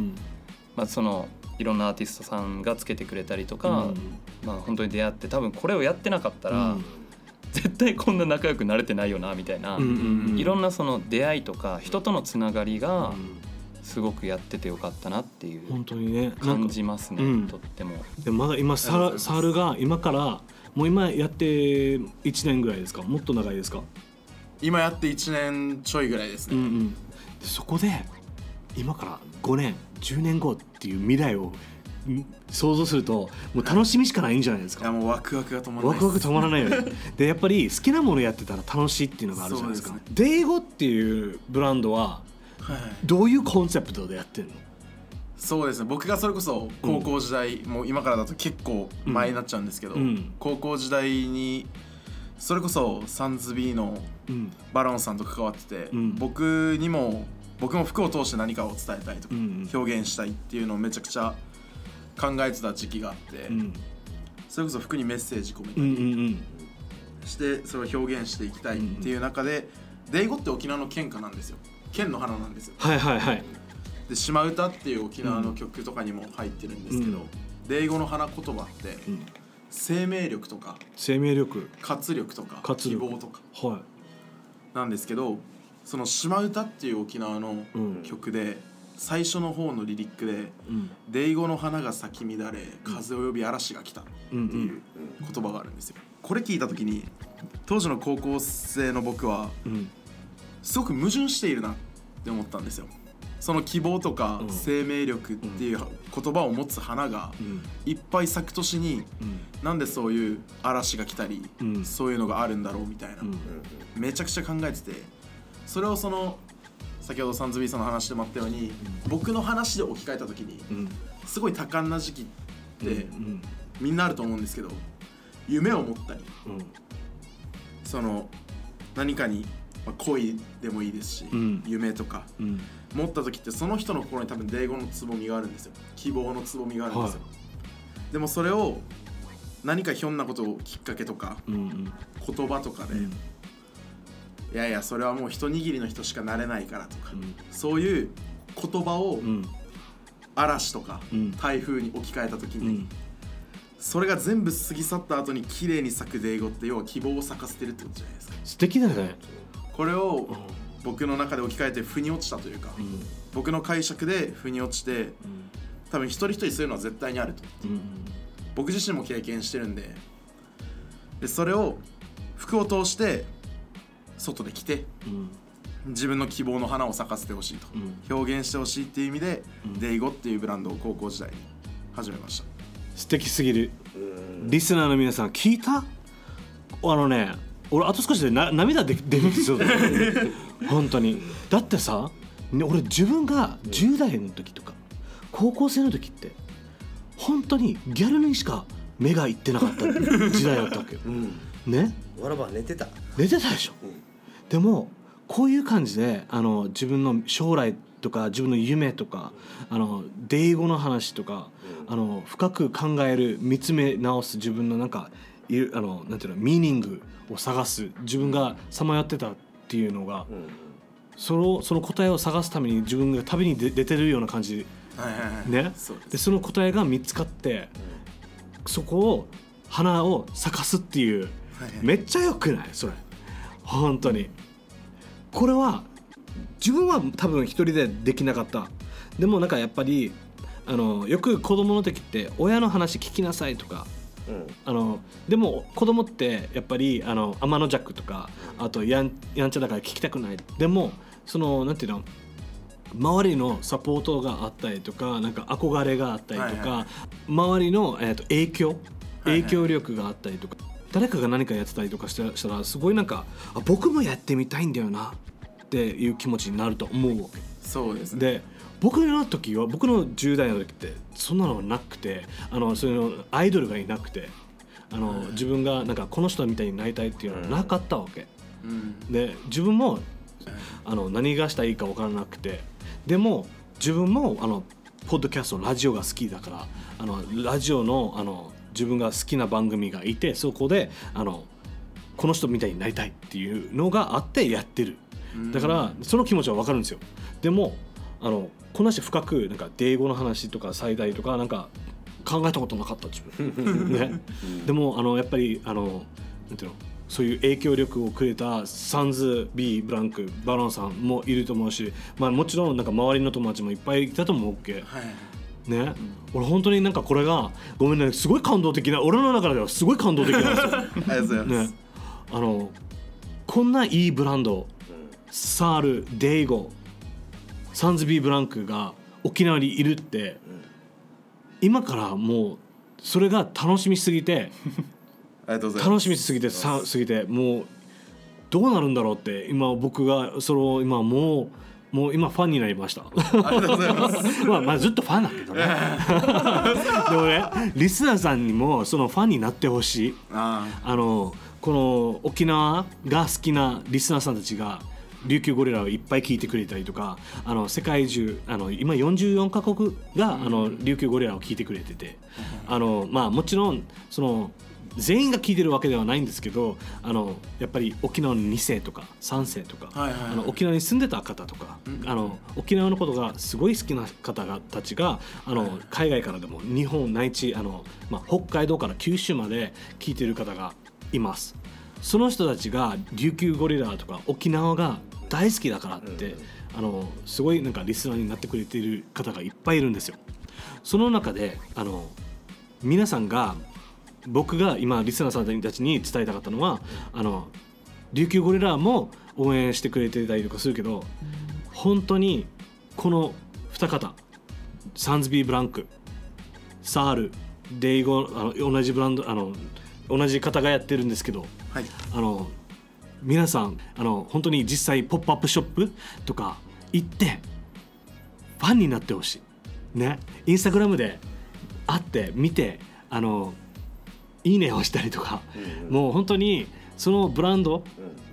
まあ、そのいろんなアーティストさんがつけてくれたりとか、うん。まあ、本当に出会って多分これをやってなかったら、うん。絶対こんな仲良くなれてないよなみたいな、いろんなその出会いとか人とのつながりがすごくやっててよかったなっていう本当にね感じますね、うん。とっても。でもまだ今ササールが今からもう今やって1年ぐらいですか？もっと長いですか？今やって1年ちょいぐらいですね、うんうんでそこで今から5年10年後っていう未来をん想像するともう楽しみしかないんじゃないですか。いやもうワクワクが止まらないワクワク止まらないよね。でやっぱり好きなものやってたら楽しいっていうのがあるじゃないですか。そうですね。デイゴっていうブランドははいどういうコンセプトでやってるの？そうですね。僕がそれこそ高校時代、もう今からだと結構前になっちゃうんですけど、うん。高校時代にそれこそサンズビーのうん。バロンさんと関わってて、うん。僕にも僕も服を通して何かを伝えたいとか、うん表現したいっていうのをめちゃくちゃ考えてた時期があって、うん。それこそ服にメッセージ込めたうんうりしてそれを表現していきたいっていう中で、デイゴって沖縄の県歌なんですよ。県の花なんですよ。はいはいはい。で「島唄」っていう沖縄の曲とかにも入ってるんですけど、うん。デイゴの花言葉って、うん生命力とか生命力。活力とか活力。希望とか。はなんですけどその「島唄」っていう沖縄のうん。曲で、最初の方のリリックでいうん「デイゴの花が咲き乱れ風を呼び嵐が来た」ってうん。ういうん。言葉があるんですよ。これ聞いた時に当時の高校生の僕はうん。すごく矛盾しているなって思ったんですよ。その希望とかうん。生命力っていう言葉を持つ花がうん。いっぱい咲く年にうん。なんでそういう嵐が来たり、うん。そういうのがあるんだろうみたいな、うん。めちゃくちゃ考えててそれをその先ほどサンズビーさんの話でもあったように、僕の話で置き換えた時にうん。すごい多感な時期って、うん。みんなあると思うんですけど夢を持ったりうん。その何かに、まあ、恋でもいいですし、うん。夢とかうん持った時ってその人の心に多分デーゴのつぼみがあるんですよ。希望のつぼみがあるんですよ、でもそれを何かひょんなことをきっかけとかうんうん。言葉とかで、うん。いやいやそれはもう一握りの人しかなれないからとか、うん。そういう言葉をうん。嵐とかうん。台風に置き換えた時に、うん。それが全部過ぎ去った後に綺麗に咲くデイゴって要は希望を咲かせてるってことじゃないですか。素敵だね。これを僕の中で置き換えて腑に落ちたというか、うん。僕の解釈で腑に落ちて多分一人一人そういうのは絶対にあると。うん僕自身も経験してるんででそれを服を通して外で着てうん。自分の希望の花を咲かせてほしいと、うん。表現してほしいっていう意味で、うん。デイゴっていうブランドを高校時代に始めました。素敵すぎる。リスナーの皆さん聞いた？あのね俺あと少しでな涙で出るんですよ 本当に。だってさね俺自分が10代の時とか高校生の時って本当にギャルにしか目がいってなかった時代だったわけよ。うん。ね？わらば寝てた。寝てたでしょ。うん。でもこういう感じであの自分の将来とか自分の夢とかあのデイ語の話とか、あの深く考える見つめ直す自分のなんかいるあのなんていうのミーニングを探す自分がさまよってたっていうのが、うんそのその答えを探すために自分が旅に出出てるような感じはいはいはい。ね。でその答えが見つかってそこを花を咲かすっていうはいはい。めっちゃよくない？それ。本当に。これは自分は多分一人でできなかった。でもなんかやっぱりあのよく子供の時って親の話聞きなさいとかうん。あのでも子供ってやっぱりあの天の弱とかあとやんやんちゃだから聞きたくない。でもそのなんていうの周りのサポートがあったりとかなんか憧れがあったりとか、はいは周りの、えー、と影響はい影響力があったりとか、誰かが何かやってたりとかしたしたらすごいなんかあ僕もやってみたいんだよなっていう気持ちになると思うわけ。そうですね。で僕の時は僕の10代の時ってそんなのなくてあのそのアイドルがいなくてあの自分がなんかこの人みたいになりたいっていうのはなかったわけ。うん。で自分もあの何がしたらいいか分からなくてでも自分もあのポッドキャストラジオが好きだからあのラジオのあの自分が好きな番組がいてそこであのこの人みたいになりたいっていうのがあってやってる。だからその気持ちは分かるんですよ。でもあのこんなして深くなんか英語の話とか最大とかなんか考えたことなかった自分、ね、でもあのやっぱりあのなんていうのそういう影響力をくれたサンズ B ブランクバロンさんもいると思うし、まあ、もちろんなんか周りの友達もいっぱいいたと思うっけ。はいね、俺本当になんかこれがごめんねすごい感動的な俺の中ではすごい感動的なんですよ。ありがとうございます、ね、あのこんないいブランド。サールデイゴサンズビーブランクが沖縄にいるって今からもうそれが楽しみすぎて ありがとうございます楽しみすぎてさすぎてもうどうなるんだろうって今僕がそれを今もうもう今ファンになりました。ありがとうございます まあまあずっとファンだけどね。でもねリスナーさんにもそのファンになってほしい。ああのこの沖縄が好きなリスナーさんたちが琉球ゴリラをいっぱい聞いてくれたりとかあの世界中あの今44カ国が、あの琉球ゴリラを聞いてくれてて、あのまあもちろんその全員が聞いてるわけではないんですけどあのやっぱり沖縄の2世とか3世とか、はいはいはい。あの沖縄に住んでた方とか、あの沖縄のことがすごい好きな方がたちがあの、海外からでも日本内地あの、まあ、北海道から九州まで聞いてる方がいます。その人たちが琉球ゴリラとか沖縄が大好きだからって、あのすごいなんかリスナーになってくれている方がいっぱいいるんですよ。その中であの皆さんが僕が今リスナーさんたちに伝えたかったのはあの琉球ゴリラも応援してくれてたりとかするけど本当にこの二方サンズビーブランクサールデイゴあの同じブランドあの同じ方がやってるんですけどはい。あの皆さんあの本当に実際ポップアップショップとか行ってファンになってほしい。ね。インスタグラムで会って見てあのいいねをしたりとか、もう本当にそのブランド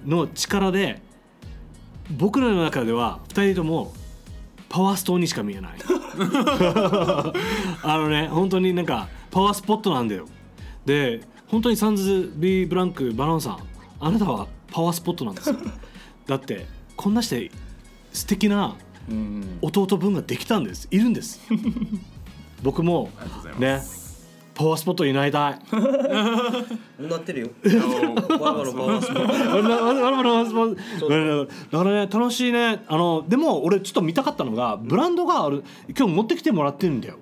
の力で僕らの中では2人ともパワーストーンにしか見えない。あのね本当になんかパワースポットなんだよ。で本当にサンズ・ビー・ブランク・バロンさんあなたはパワースポットなんですよ。だってこんなして素敵なうん弟分ができたんです。いるんです。僕もねパワースポットになりたい。なってるよ。わらわらパワースポット。だからね楽しいね。あのでも俺ちょっと見たかったのがブランドがある。今日持ってきてもらってるんだよ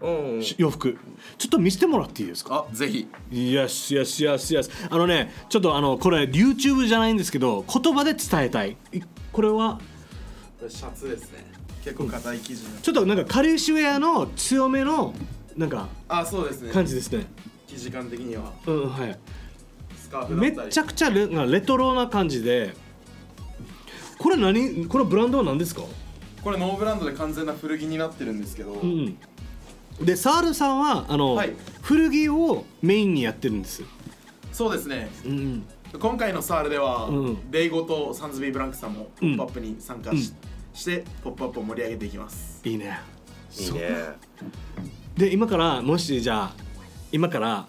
うんうん洋服ちょっと見せてもらっていいですか？あぜひ Yes, yes, yes, yes. あのね、ちょっとあのこれ YouTube じゃないんですけど、言葉で伝えたい。いこれは？シャツですね結構硬い生地のちょっとなんかカリウェアの強めのなんかあそうですね感じですね。生地感的にはうん、はい。スカーフだめったりっちゃくちゃレレトロな感じで。これ何？このブランドは何ですか？これノーブランドで完全な古着になってるんですけど、うん。でサールさんはあの、はい。古着をメインにやってるんです。そうですね。うん今回のサールでは、うん。デイゴとサンズビーブランクさんもポップアップに参加し,、してポップアップを盛り上げていきます。いいね。いいね。で今からもしじゃあ今から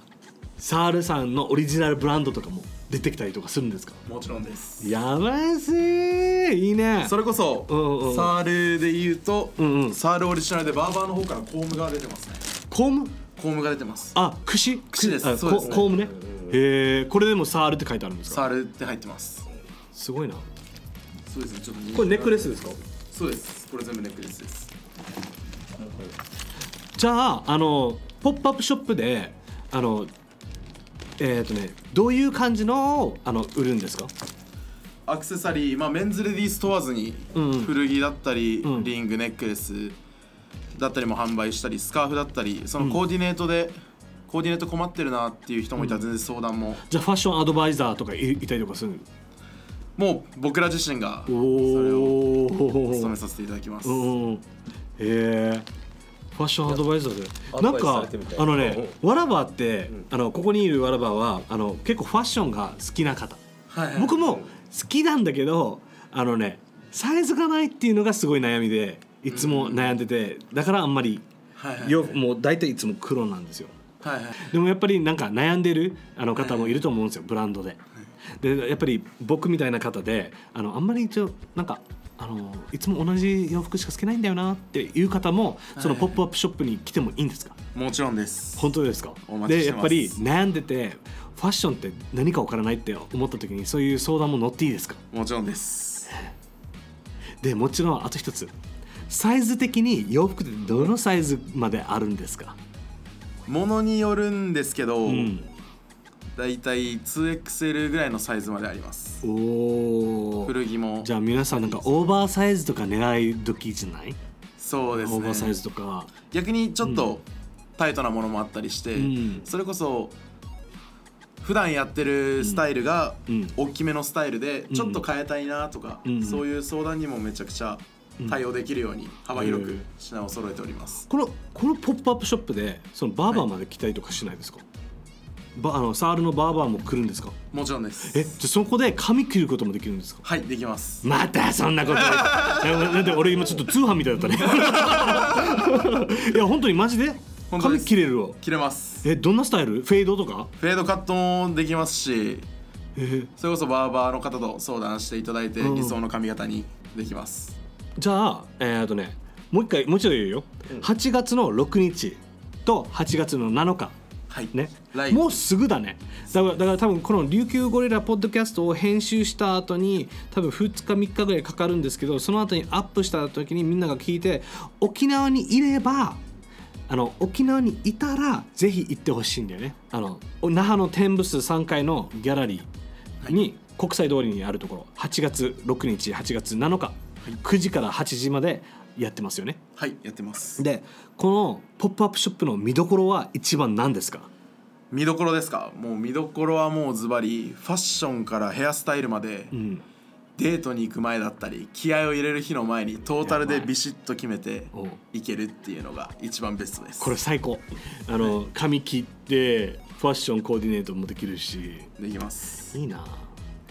サールさんのオリジナルブランドとかも出てきたりとかするんですか？もちろんです。やばいしいいね。それこそ、うんうんサールで言うと、うんうん。サールオリジナルでバーバーの方からコームが出てますね。コーム？コームが出てます。あ串？串です。あそうです。ねココームね。へえこれでもサールって書いてあるんですか？サールって入ってます。すごいな。そうですねちょっとこれネックレスですか？そうです。これ全部ネックレスです。じゃああのポップアップショップであのえっ、とねどういう感じのをあの売るんですか？アクセサリー、まあ、メンズレディース問わずに、うん。古着だったり、うん。リングネックレスだったりも販売したりスカーフだったりそのコーディネートで、コーディネート困ってるなっていう人もいたら全然相談も、じゃあファッションアドバイザーとかいいたりとかするもう僕ら自身がそれをおお務めさせていただきます、うん。へえファッションアドバイザーで。なんかあのねわらばってあのここにいるわらばはあの結構ファッションが好きな方。はいはい僕も好きなんだけどあのねサイズがないっていうのがすごい悩みでいつも悩んでてだからあんまりはいはいよもう大体いつも黒なんですよ。はいはい。でもやっぱりなんか悩んでるあの方もいると思うんですよブランドで。でやっぱり僕みたいな方であのあんまり一応なんかあのいつも同じ洋服しか着けないんだよなっていう方もそのはいポップアップショップに来てもいいんですか、もちろんです。本当ですか？でやっぱり悩んでてファッションって何か分からないって思った時にそういう相談も乗っていいですか？もちろんです。でもちろんあと一つ。サイズ的に洋服ってどのサイズまであるんですか、ものによるんですけど、うん、だいたい 2XL ぐらいのサイズまであります。おお古着も。じゃあ皆さんなんかオーバーサイズとか狙い時じゃない、そうですオーバーサイねズとか。逆にちょっとタイトなものもあったりして、うん。それこそ普段やってるスタイルがうん。大きめのスタイルでうん。ちょっと変えたいなとか、うん。そういう相談にもめちゃくちゃ対応できるように幅広く品を揃えております、このこのポップアップショップでそのバーバーまで来たりとかしないですか、ばあのサールのバーバーも来るんですか？もちろんです。えじゃあそこで髪切ることもできるんですか？はいできます。またそんなこと。ななんで俺今ちょっと通販みたいだったね。いや本当にマジで？髪本当です。切れるわ。切れます。えどんなスタイル？フェードとか？フェードカットもできますしえ。それこそバーバーの方と相談していただいてうん。理想の髪型にできます、じゃあえー、っとねもう一回もう一度言うよ、8月の6日と8月の7日はい。ね。来もうすぐだね。だからだから多分この琉球ゴリラポッドキャストを編集した後に多分2日3日ぐらいかかるんですけどその後にアップした時にみんなが聞いて沖縄にいればあの沖縄にいたらぜひ行ってほしいんだよね。あの那覇の天ブス3階のギャラリーに、国際通りにあるところ。8月6日8月7日、9時から8時までやってますよね。はいやってます。でこのポップアップショップの見どころは一番何ですか？見どころですか？もう見どころはもうズバリファッションからヘアスタイルまで、うん。デートに行く前だったり気合を入れる日の前にトータルでビシッと決めていけるっていうのが一番ベストです。これ最高。あの髪切ってファッションコーディネートもできるし。できます。いいな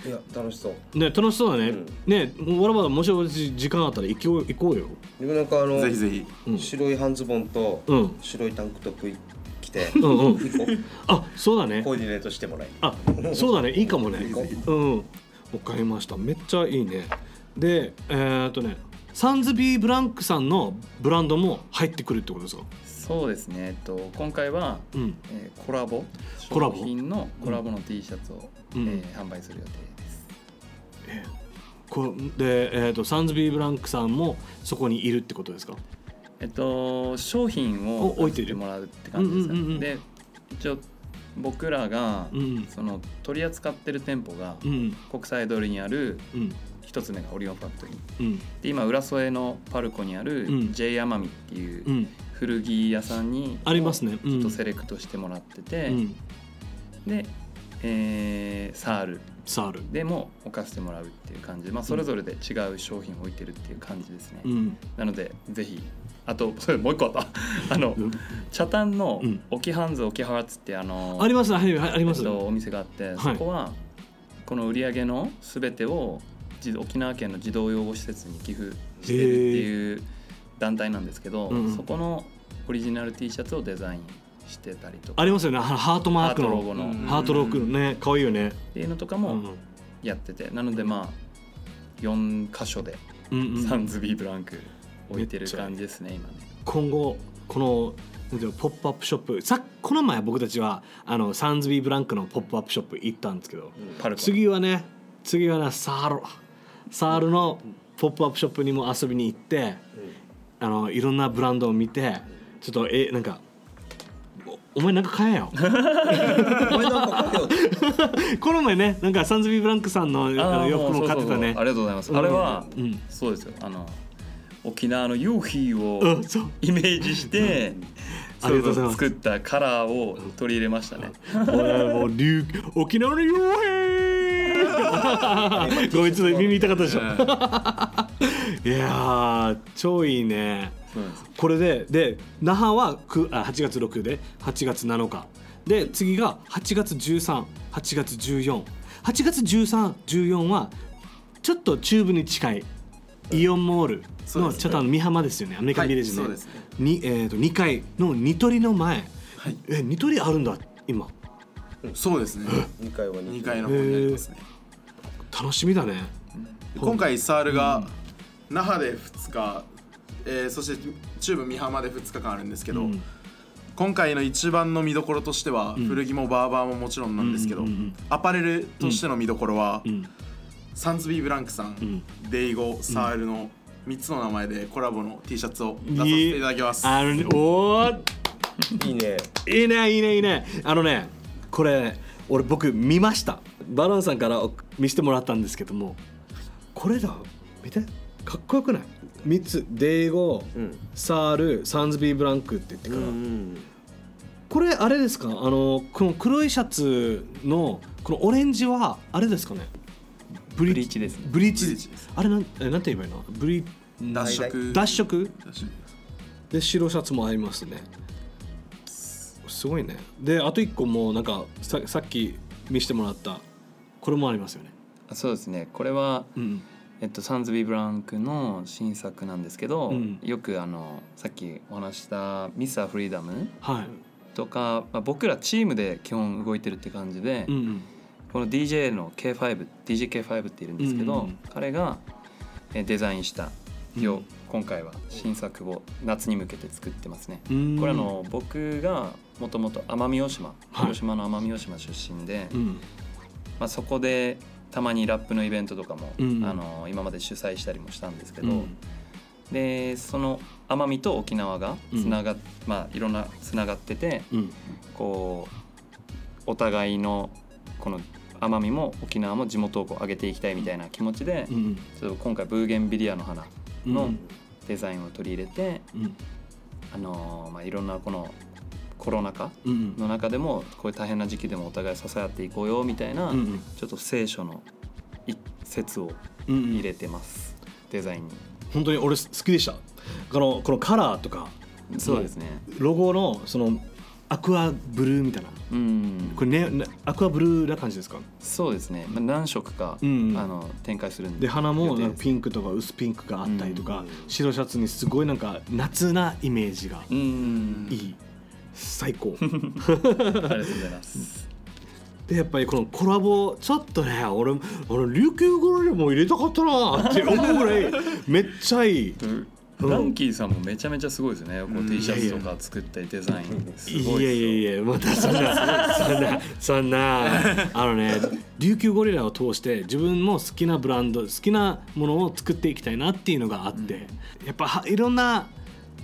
いや楽しそう。ね楽しそうだね、うん。ねもうわらわらもしもし時間あったら行こう行こうよ。でもなんかあのぜひぜひ。うん。白い半ズボンとうん。白いタンクトップ着てうんうん。行こう。あそうだね。コーディネートしてもらいあそうだね。いいかもね。行こうん。わかりました。めっちゃいいね。でえー、っとねサンズビーブランクさんのブランドも入ってくるってことですか？そうですね、えっと、今回は、うん。えーコラボコラボ。商品のコラボの T シャツを、うん。えー販売する予定ですこで、えー、とサンズビーブランクさんもそこにいるってことですか？えっと商品をお置いてもらうって感じですね、うんうんで一応僕らが、うん。その取り扱ってる店舗がうん。国際通りにあるうん。一つ目がオリオンファクトリー。うん。で今浦添のパルコにあるうん。J 奄美っていううん。古着屋さんにありますね。うん。ちょっとセレクトしてもらってて、うん。で、えーサール。サール。でも置かせてもらうっていう感じ。で、まあ、それぞれで違う商品を置いてるっていう感じですね、うん。なのでぜひ。あと それもう一個あった。あのうん。茶炭のうん。沖ハンズ沖原っつってあのありますね。はいはいありますえっとお店があって、はい。そこはこの売り上げの全てをじ沖縄県の児童養護施設に寄付してるっていう団体なんですけど、うんうん。そこのオリジナル T シャツをデザインしてたりとか。ありますよね。ハハートマークの。ハートロゴの、うん。ハートロゴね。可愛いよね。っていうのとかもうん。やってて、なのでまあ4箇所でうんうん。サンズビーブランク置いてる感じですね今ね。今後このポップアップショップ。さこの前僕たちはあのサンズビーブランクのポップアップショップ行ったんですけどパルコ。次はね次はねサールサールのポップアップショップにも遊びに行ってあのいろんなブランドを見てちょっとえなんかお お前なんか買えよ。この前ねなんかサンズビーブランクさんの洋服も買ってたね。ありがとうございます。あれは、うん。そうですよ。あの沖縄の夕日うをイメージして、作ったカラーを取り入れましたね。俺もう琉沖縄の傭兵。ごめんちょっと耳痛かったでしょ。いやー超いいねこれでで那覇はくあ8月6で8月7日。で次が8月138月148月1314はちょっと中部に近いイオンモールのちょっとあの美浜ですよね。アメリカンビレッジね,、はいそうですね。にえー、と2階のニトリの前、はい。えニトリあるんだ今。そうですね。2階は2階の方になりますね。楽しみだね。今回サールが那覇で2日、えーそして中部美浜で2日間あるんですけど、うん。今回の一番の見どころとしては、ん。古着もバーバーももちろんなんですけど、うんうんうん。アパレルとしての見どころは、うん。サンズビーブランクさん、ん。デイゴサールの3つの名前でコラボの T シャツを出させていただきます。あのね。おー。いいね。いいねいいねいいね。あのねこれ俺僕見ました。バロンさんから見せてもらったんですけども。これだ。見てかっこよくない？3つ。デイゴ、うん。サールサンズビーブランクって言ってうから、んこれあれですか？あのこの黒いシャツのこのオレンジはあれですかね？ブブリーチですね。ブリーチあれなんえなんて言えばいいの？ブリ脱色。脱色。脱色？で白シャツもありますね。すごいね。であと1個もなんかささっき見せてもらった。これもありますよね。あそうですね。これは、うんえっと、サンズビー・ブランクの新作なんですけど、うん。よくあのさっきお話しした「ミスター・フリーダムはい」とか、まあ、僕らチームで基本動いてるって感じで、うんうん。この DJ の K5DJK5 っているんですけど、うんうん。うん彼がえデザインしたよ、うん。今回は新作を夏に向けて作ってますね。うん。これあの僕がもともと奄美大島はい。広島の奄美大島出身で、うん。まあ、そこでたまにラップのイベントとかも、うん。あの今まで主催したりもしたんですけど、うん。でその奄美と沖縄がつながっ、まあいろんなつながっててうん。こうお互いのこの奄美も沖縄も地元をこう上げていきたいみたいな気持ちで、うん。ちょっと今回ブーゲンビリアの花うん。のデザインを取り入れて、うん。あのーまあ、いろんなこのコロナ禍うんの中でもこういう大変な時期でもお互い支え合っていこうよみたいな、うんうん。ちょっと聖書の一節を入れてます、デザインに。本当に俺好きでした。このこのカラーとかそうですね。ロゴのそのアクアブルーみたいな。うん。これねねアクアブルーな感じですか？そうですね。まあ、何色か、うんあの展開するんで。花もピンクとか薄ピンクがあったりとか、うん。白シャツにすごいなんか夏なイメージがうん。い。い最高。ありがとうございます。でやっぱりこのコラボちょっとね俺俺琉球ゴリラも入れたかったなって思うぐらい めっちゃいい。ランキーさんもめちゃめちゃすごいですね。こうん。う T シャツとか作ったりデザイン。すいごいやいやいやまたそんなそんなそんなあのね琉球ゴリラを通して自分も好きなブランド好きなものを作っていきたいなっていうのがあって、やっぱはいろんな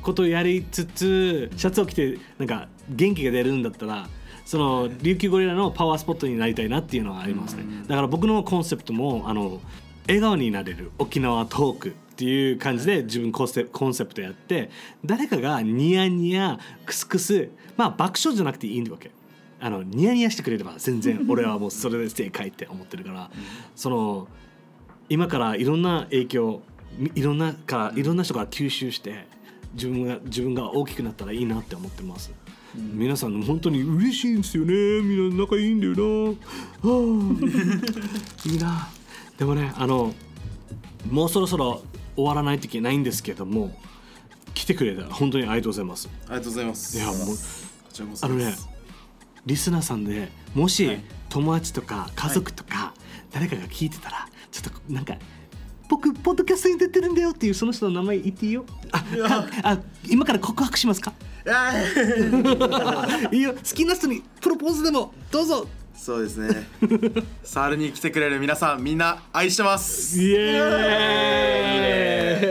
ことをやりつつシャツを着てなんか元気が出るんだったらその琉球ゴリラのパワースポットになりたいなっていうのはありますね、だから僕のコンセプトもあの笑顔になれる沖縄トークっていう感じで自分コンセコンセプトやって誰かがニヤニヤクスクスまあ爆笑じゃなくていいわけ。あのニヤニヤしてくれれば全然 俺はもうそれで正解って思ってるから。その今からいろんな影響みいろんなからいろんな人から吸収して自分が自分が大きくなったらいいなって思ってます、皆さん本当に嬉しいんですよね。みんな仲いいんだよな。はあ。いいな。でもねあのもうそろそろ終わらないといけないんですけども来てくれたら本当にありがとうございます。ありがとうございます。いやもうあのねリスナーさんでもし、はい。友達とか家族とか、誰かが聞いてたらちょっとなんか僕ポッドキャストに出てるんだよっていうその人の名前言っていいよ？あかあ今から告白しますか？い いいよ。好きな人にプロポーズでもどうぞ。そうですね。サールに来てくれる皆さんみんな愛してます。イエ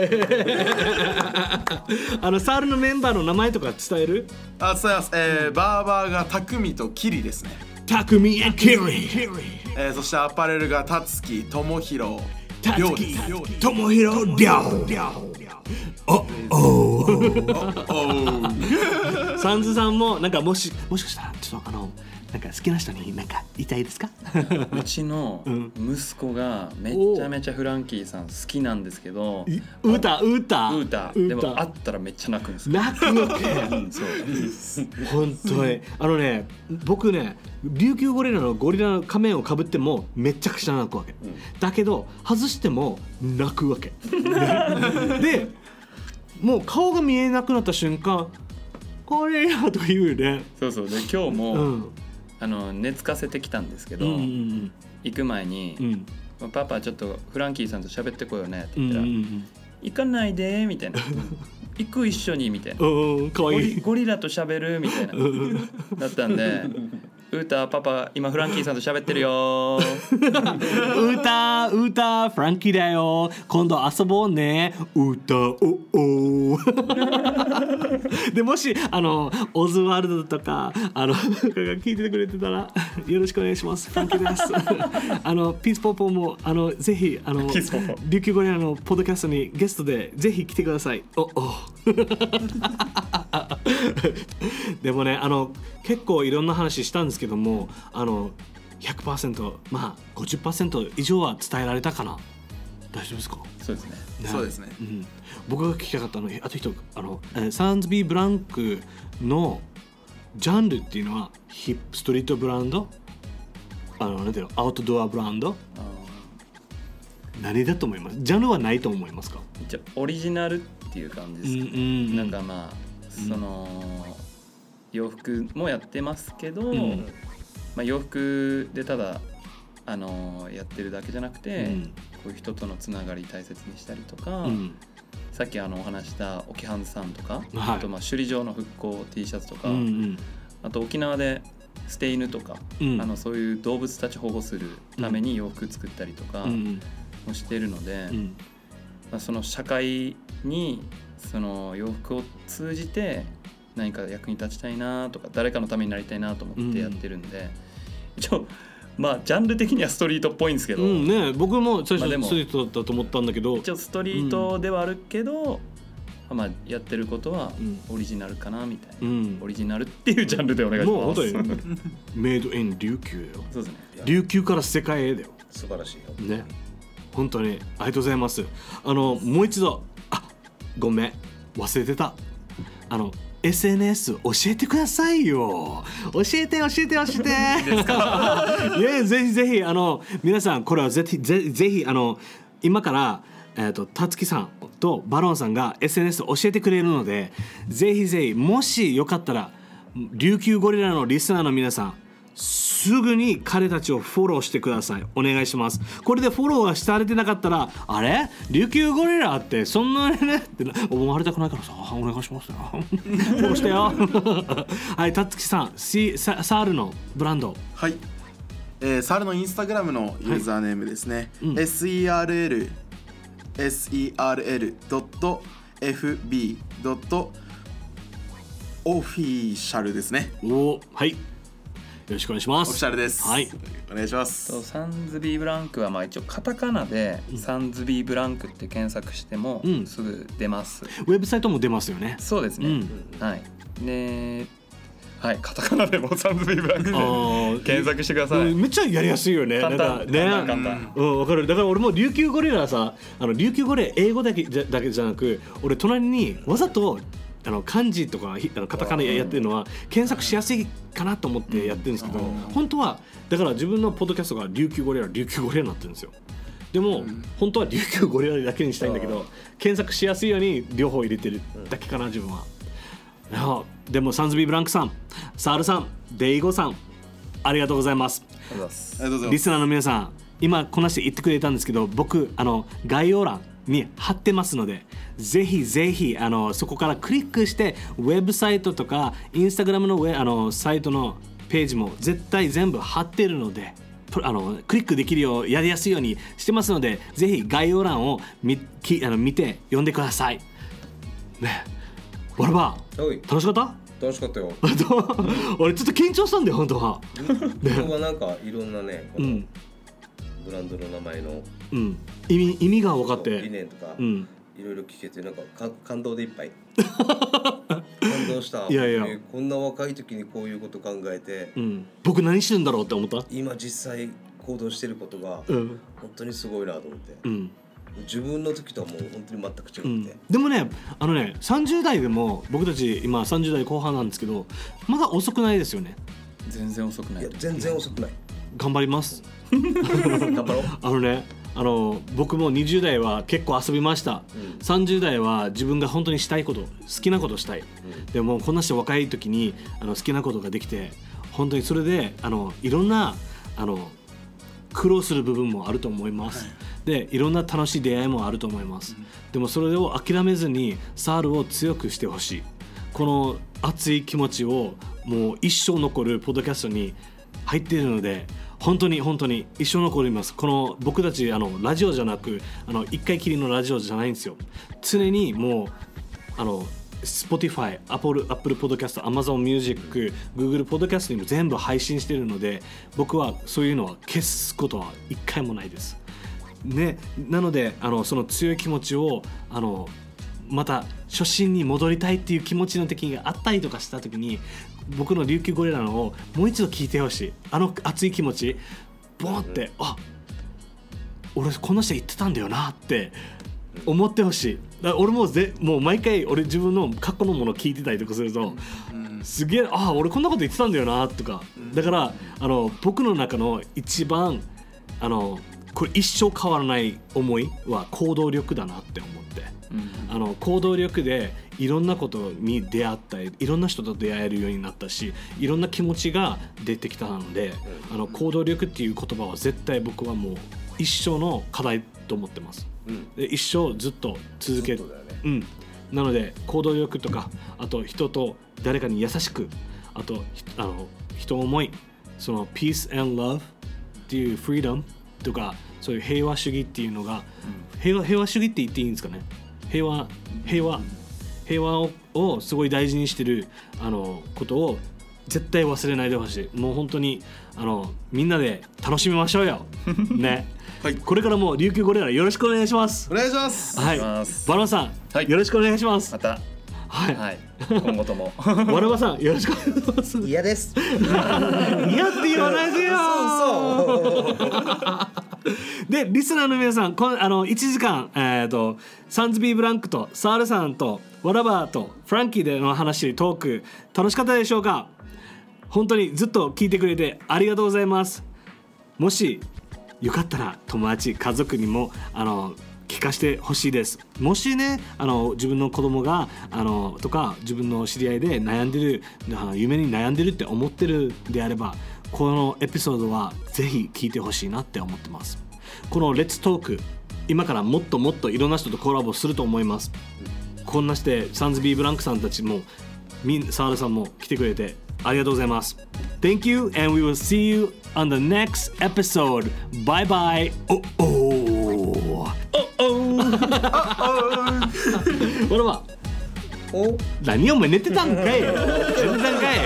ーイ。あのサールのメンバーの名前とか伝える？あ伝えます、えー、バーバーが匠とキリですね、タクミエキリ。えー、そしてアパレルがたつきともひろタツキりょうですトモヒロリョウおおおーサンズさんもなんかもしもしかしたらちょっとあのなんか好きな人になんか言いたいですか？うちのん息子がめちゃめちゃフランキーさん好きなんですけど、ウータウータウータでも会ったらめっちゃ泣くんですよ。泣くわけうんそう。本当に。あのね僕ね琉球ゴリラのゴリラの仮面をかぶってもめちゃくちゃ泣くわけ、だけど外しても泣くわけ。でもう顔が見えなくなった瞬間「ゴリラ」とか言うよね。そうそう。で今日も、うん。あの寝つかせてきたんですけど、うんうん行く前にうん。うん「パパちょっとフランキーさんと喋ってこようね」ってうん言ったら「うん行かないでみたいな。行く一緒にみたいな。うんかわゴい。いリゴリラと喋るみたいな。だったんでウータパパ今フランキーさんと喋ってるよ。うーたうーたフランキーだよ。今度遊ぼうね。うーたおお。でもしあのオズワルドとかあの聞いててくれてたらよろしくお願いします。フランキーです。あのピースポッポもあのぜひあの琉球ゴリラのポッドキャストにゲストでぜひ来てください。おお。でもねあの結構いろんな話したんですけどもあの100%まあ50%以上は伝えられたかな。大丈夫ですか、そうですね。ね。そうですね。うん、僕が聞きたかったのあと一つあのえーサンズビーブランクのジャンルっていうのはヒップストリートブランド？あのなんていうの？アウトドアブランド？何だと思います？ジャンルはないと思いますか？一応オリジナルっていう感じですか、うんうんうん。なんかまあその、洋服もやってますけど、ん。まあ、洋服でただあのやってるだけじゃなくて、うん。こういう人とのつながり大切にしたりとか、うん。さっきあのお話した沖ハンズさんとか、はい。あとまあ首里城の復興 T シャツとか、うんうん。あと沖縄で捨て犬とか、うん。あのそういう動物たち保護するために洋服作ったりとかうん。もしてるので、うん。まあ、その社会にその洋服を通じて何か役に立ちたいなとか誰かのためになりたいなと思ってやってるんで、一応まあジャンル的にはストリートっぽいんですけど、うんね僕も最初ストリートだったと思ったんだけど、一応ストリートではあるけど、まあ、やってることはうん。オリジナルかなみたいな、うん。オリジナルっていうジャンルでお願いしもうます。本当にメイドイン琉球だよ。そうですね。琉球から世界へだよ。素晴らしいよ。ね。本当にありがとうございます。あのもう一度。あごめん。忘れてた。あの SNS 教えてくださいよ。教えて教えて教えて。いや ぜひぜひあの皆さんこれはぜひぜぜひあの今からえー、とたつきさんとバロンさんが SNS 教えてくれるのでぜひぜひもしよかったら琉球ゴリラのリスナーの皆さんすぐに彼たちをフォローしてください。お願いします。これでフォローがされてなかったらあれ？琉球ゴリラってそんなにね？ってな思われたくないからさ。お願いしますよ。フォローしてよ。はいたつきさん。シササールのブランド。はい、えー、サルのインスタグラムのユーザーネームですね、うん。SERL SERL.FB オフィシャルですね。おはい。よろしくお願いします。オフィシャルです。はい。お願いします。サンズビーブランクはまあ一応カタカナで、サンズビーブランクって検索してもうん。すぐ出ます、ウェブサイトも出ますよね。そうですね、うん。はい。ではいカタカナでもサンズビーブランクで検索してください、うんめっちゃやりやすいよね。簡単。ね。簡単簡単。うん、わかる。だから俺も琉球ゴリラさあの琉球ゴリラ英語だけじゃだけじゃなく俺隣にわざとあの漢字とかひあのカタカナやってるのは検索しやすいかなと思ってやってるんですけど、本当はだから自分のポッドキャストが琉球ゴリラ琉球ゴリラになってるんですよ。でも、本当は琉球ゴリラだけにしたいんだけど検索しやすいように両方入れてるだけかな自分は。でもサンズビーブランクさんサールさんデイゴさんありがとうございます。ありがとうございます。ありがとうございます。リスナーの皆さん今こなして言ってくれたんですけど僕あの概要欄に貼ってますのでぜひぜひあのそこからクリックしてウェブサイトとかインスタグラムのウェあのサイトのページも絶対全部貼ってるのでプあのクリックできるようやりやすいようにしてますのでぜひ概要欄を見きあの見て読んでください。ね。バラバおい。楽しかった？楽しかったよ。俺ちょっと緊張したんだよ本当は。今日はなんかいろんなねうん。ブランドの名前のうん。意味意味が分かっ理て念とかうん。いろいろ聞けてなんかか感動でいっぱい。感動した。いやいや。ねこんな若い時にこういうこと考えてうん。僕何してんだろうって思った？今実際行動してることがうん。本当にすごいなと思って。うん。自分の時とはもう本当に全くうん違って、でもねあのね30代でも僕たち今30代後半なんですけどまだ遅くないですよね。全然遅くない。いや全然遅くない。頑張ります。頑張ろう。あのねあの僕も20代は結構遊びました、うん。30代は自分が本当にしたいこと好きなことをしたい、でもこんなして若い時にあの好きなことができて本当にそれであのいろんなあの苦労する部分もあると思います、でいろんな楽しい出会いもあると思います、でもそれを諦めずにサールを強くしてほしい。この熱い気持ちをもう一生残るポッドキャストに入っているので本当に本当に一生残りますこの僕たちあのラジオじゃなくあの一回きりのラジオじゃないんですよ常にもうあの Spotify、Apple, Apple Podcast、Amazon Music、Google Podcast にも全部配信しているので僕はそういうのは消すことは一回もないです。ね、なのであのその強い気持ちをあのまた初心に戻りたいっていう気持ちの時があったりとかした時に僕の琉球ゴリラのをもう一度聞いてほしい。あの熱い気持ちボンって、あ俺この人言ってたんだよなって思ってほしい。俺もぜもう毎回俺自分の過去のもの聞いてたりとかすると、すげえあ俺こんなこと言ってたんだよなとか。だからあの僕の中の一番あのこれ一生変わらない思いは行動力だなって思って。あの行動力でいろんなことに出会ったりいろんな人と出会えるようになったしいろんな気持ちが出てきたので、あの行動力っていう言葉は絶対僕はもう一生の課題と思ってます。うん。で一生ずっと続ける。ね。うん、なので行動力とかあと人と誰かに優しくあとひあの人思いその peace and love っていう freedom とかそういう平和主義っていうのが、平和平和主義って言っていいんですかね？平和平和平和ををすごい大事にしてるあのことを絶対忘れないでほしい。もう本当にあのみんなで楽しみましょうよ。ね、はい。これからも琉球ゴリラよろしくお願いします。お願いします。はい、バナさん、はい。よろしくお願いします。ま。たはい、はい今後ともわらばさん、よろしくお願いします。嫌です 嫌って言わないでよ。そうそう で、リスナーの皆さん、このあの1時間、えっ、と、サンズビーブランクとサールさんとわらばとフランキーでの話、トーク、楽しかったでしょうか？本当にずっと聞いてくれてありがとうございます。もしよかったら友達家族にもあの聞かせてほしいです。もしねあの自分の子供があのとか自分の知り合いで悩んでる夢に悩んでるって思ってるであればこのエピソードはぜひ聞いてほしいなって思ってます。この「レッツトーク今からもっともっといろんな人とコラボすると思います。こんなしてサンズビーブランクさんたちもみんサールさんも来てくれてありがとうございます。Thank you and we will see you on the next episode. Bye bye. おおおおほらばお？何お前寝てたんかい。寝てたんかい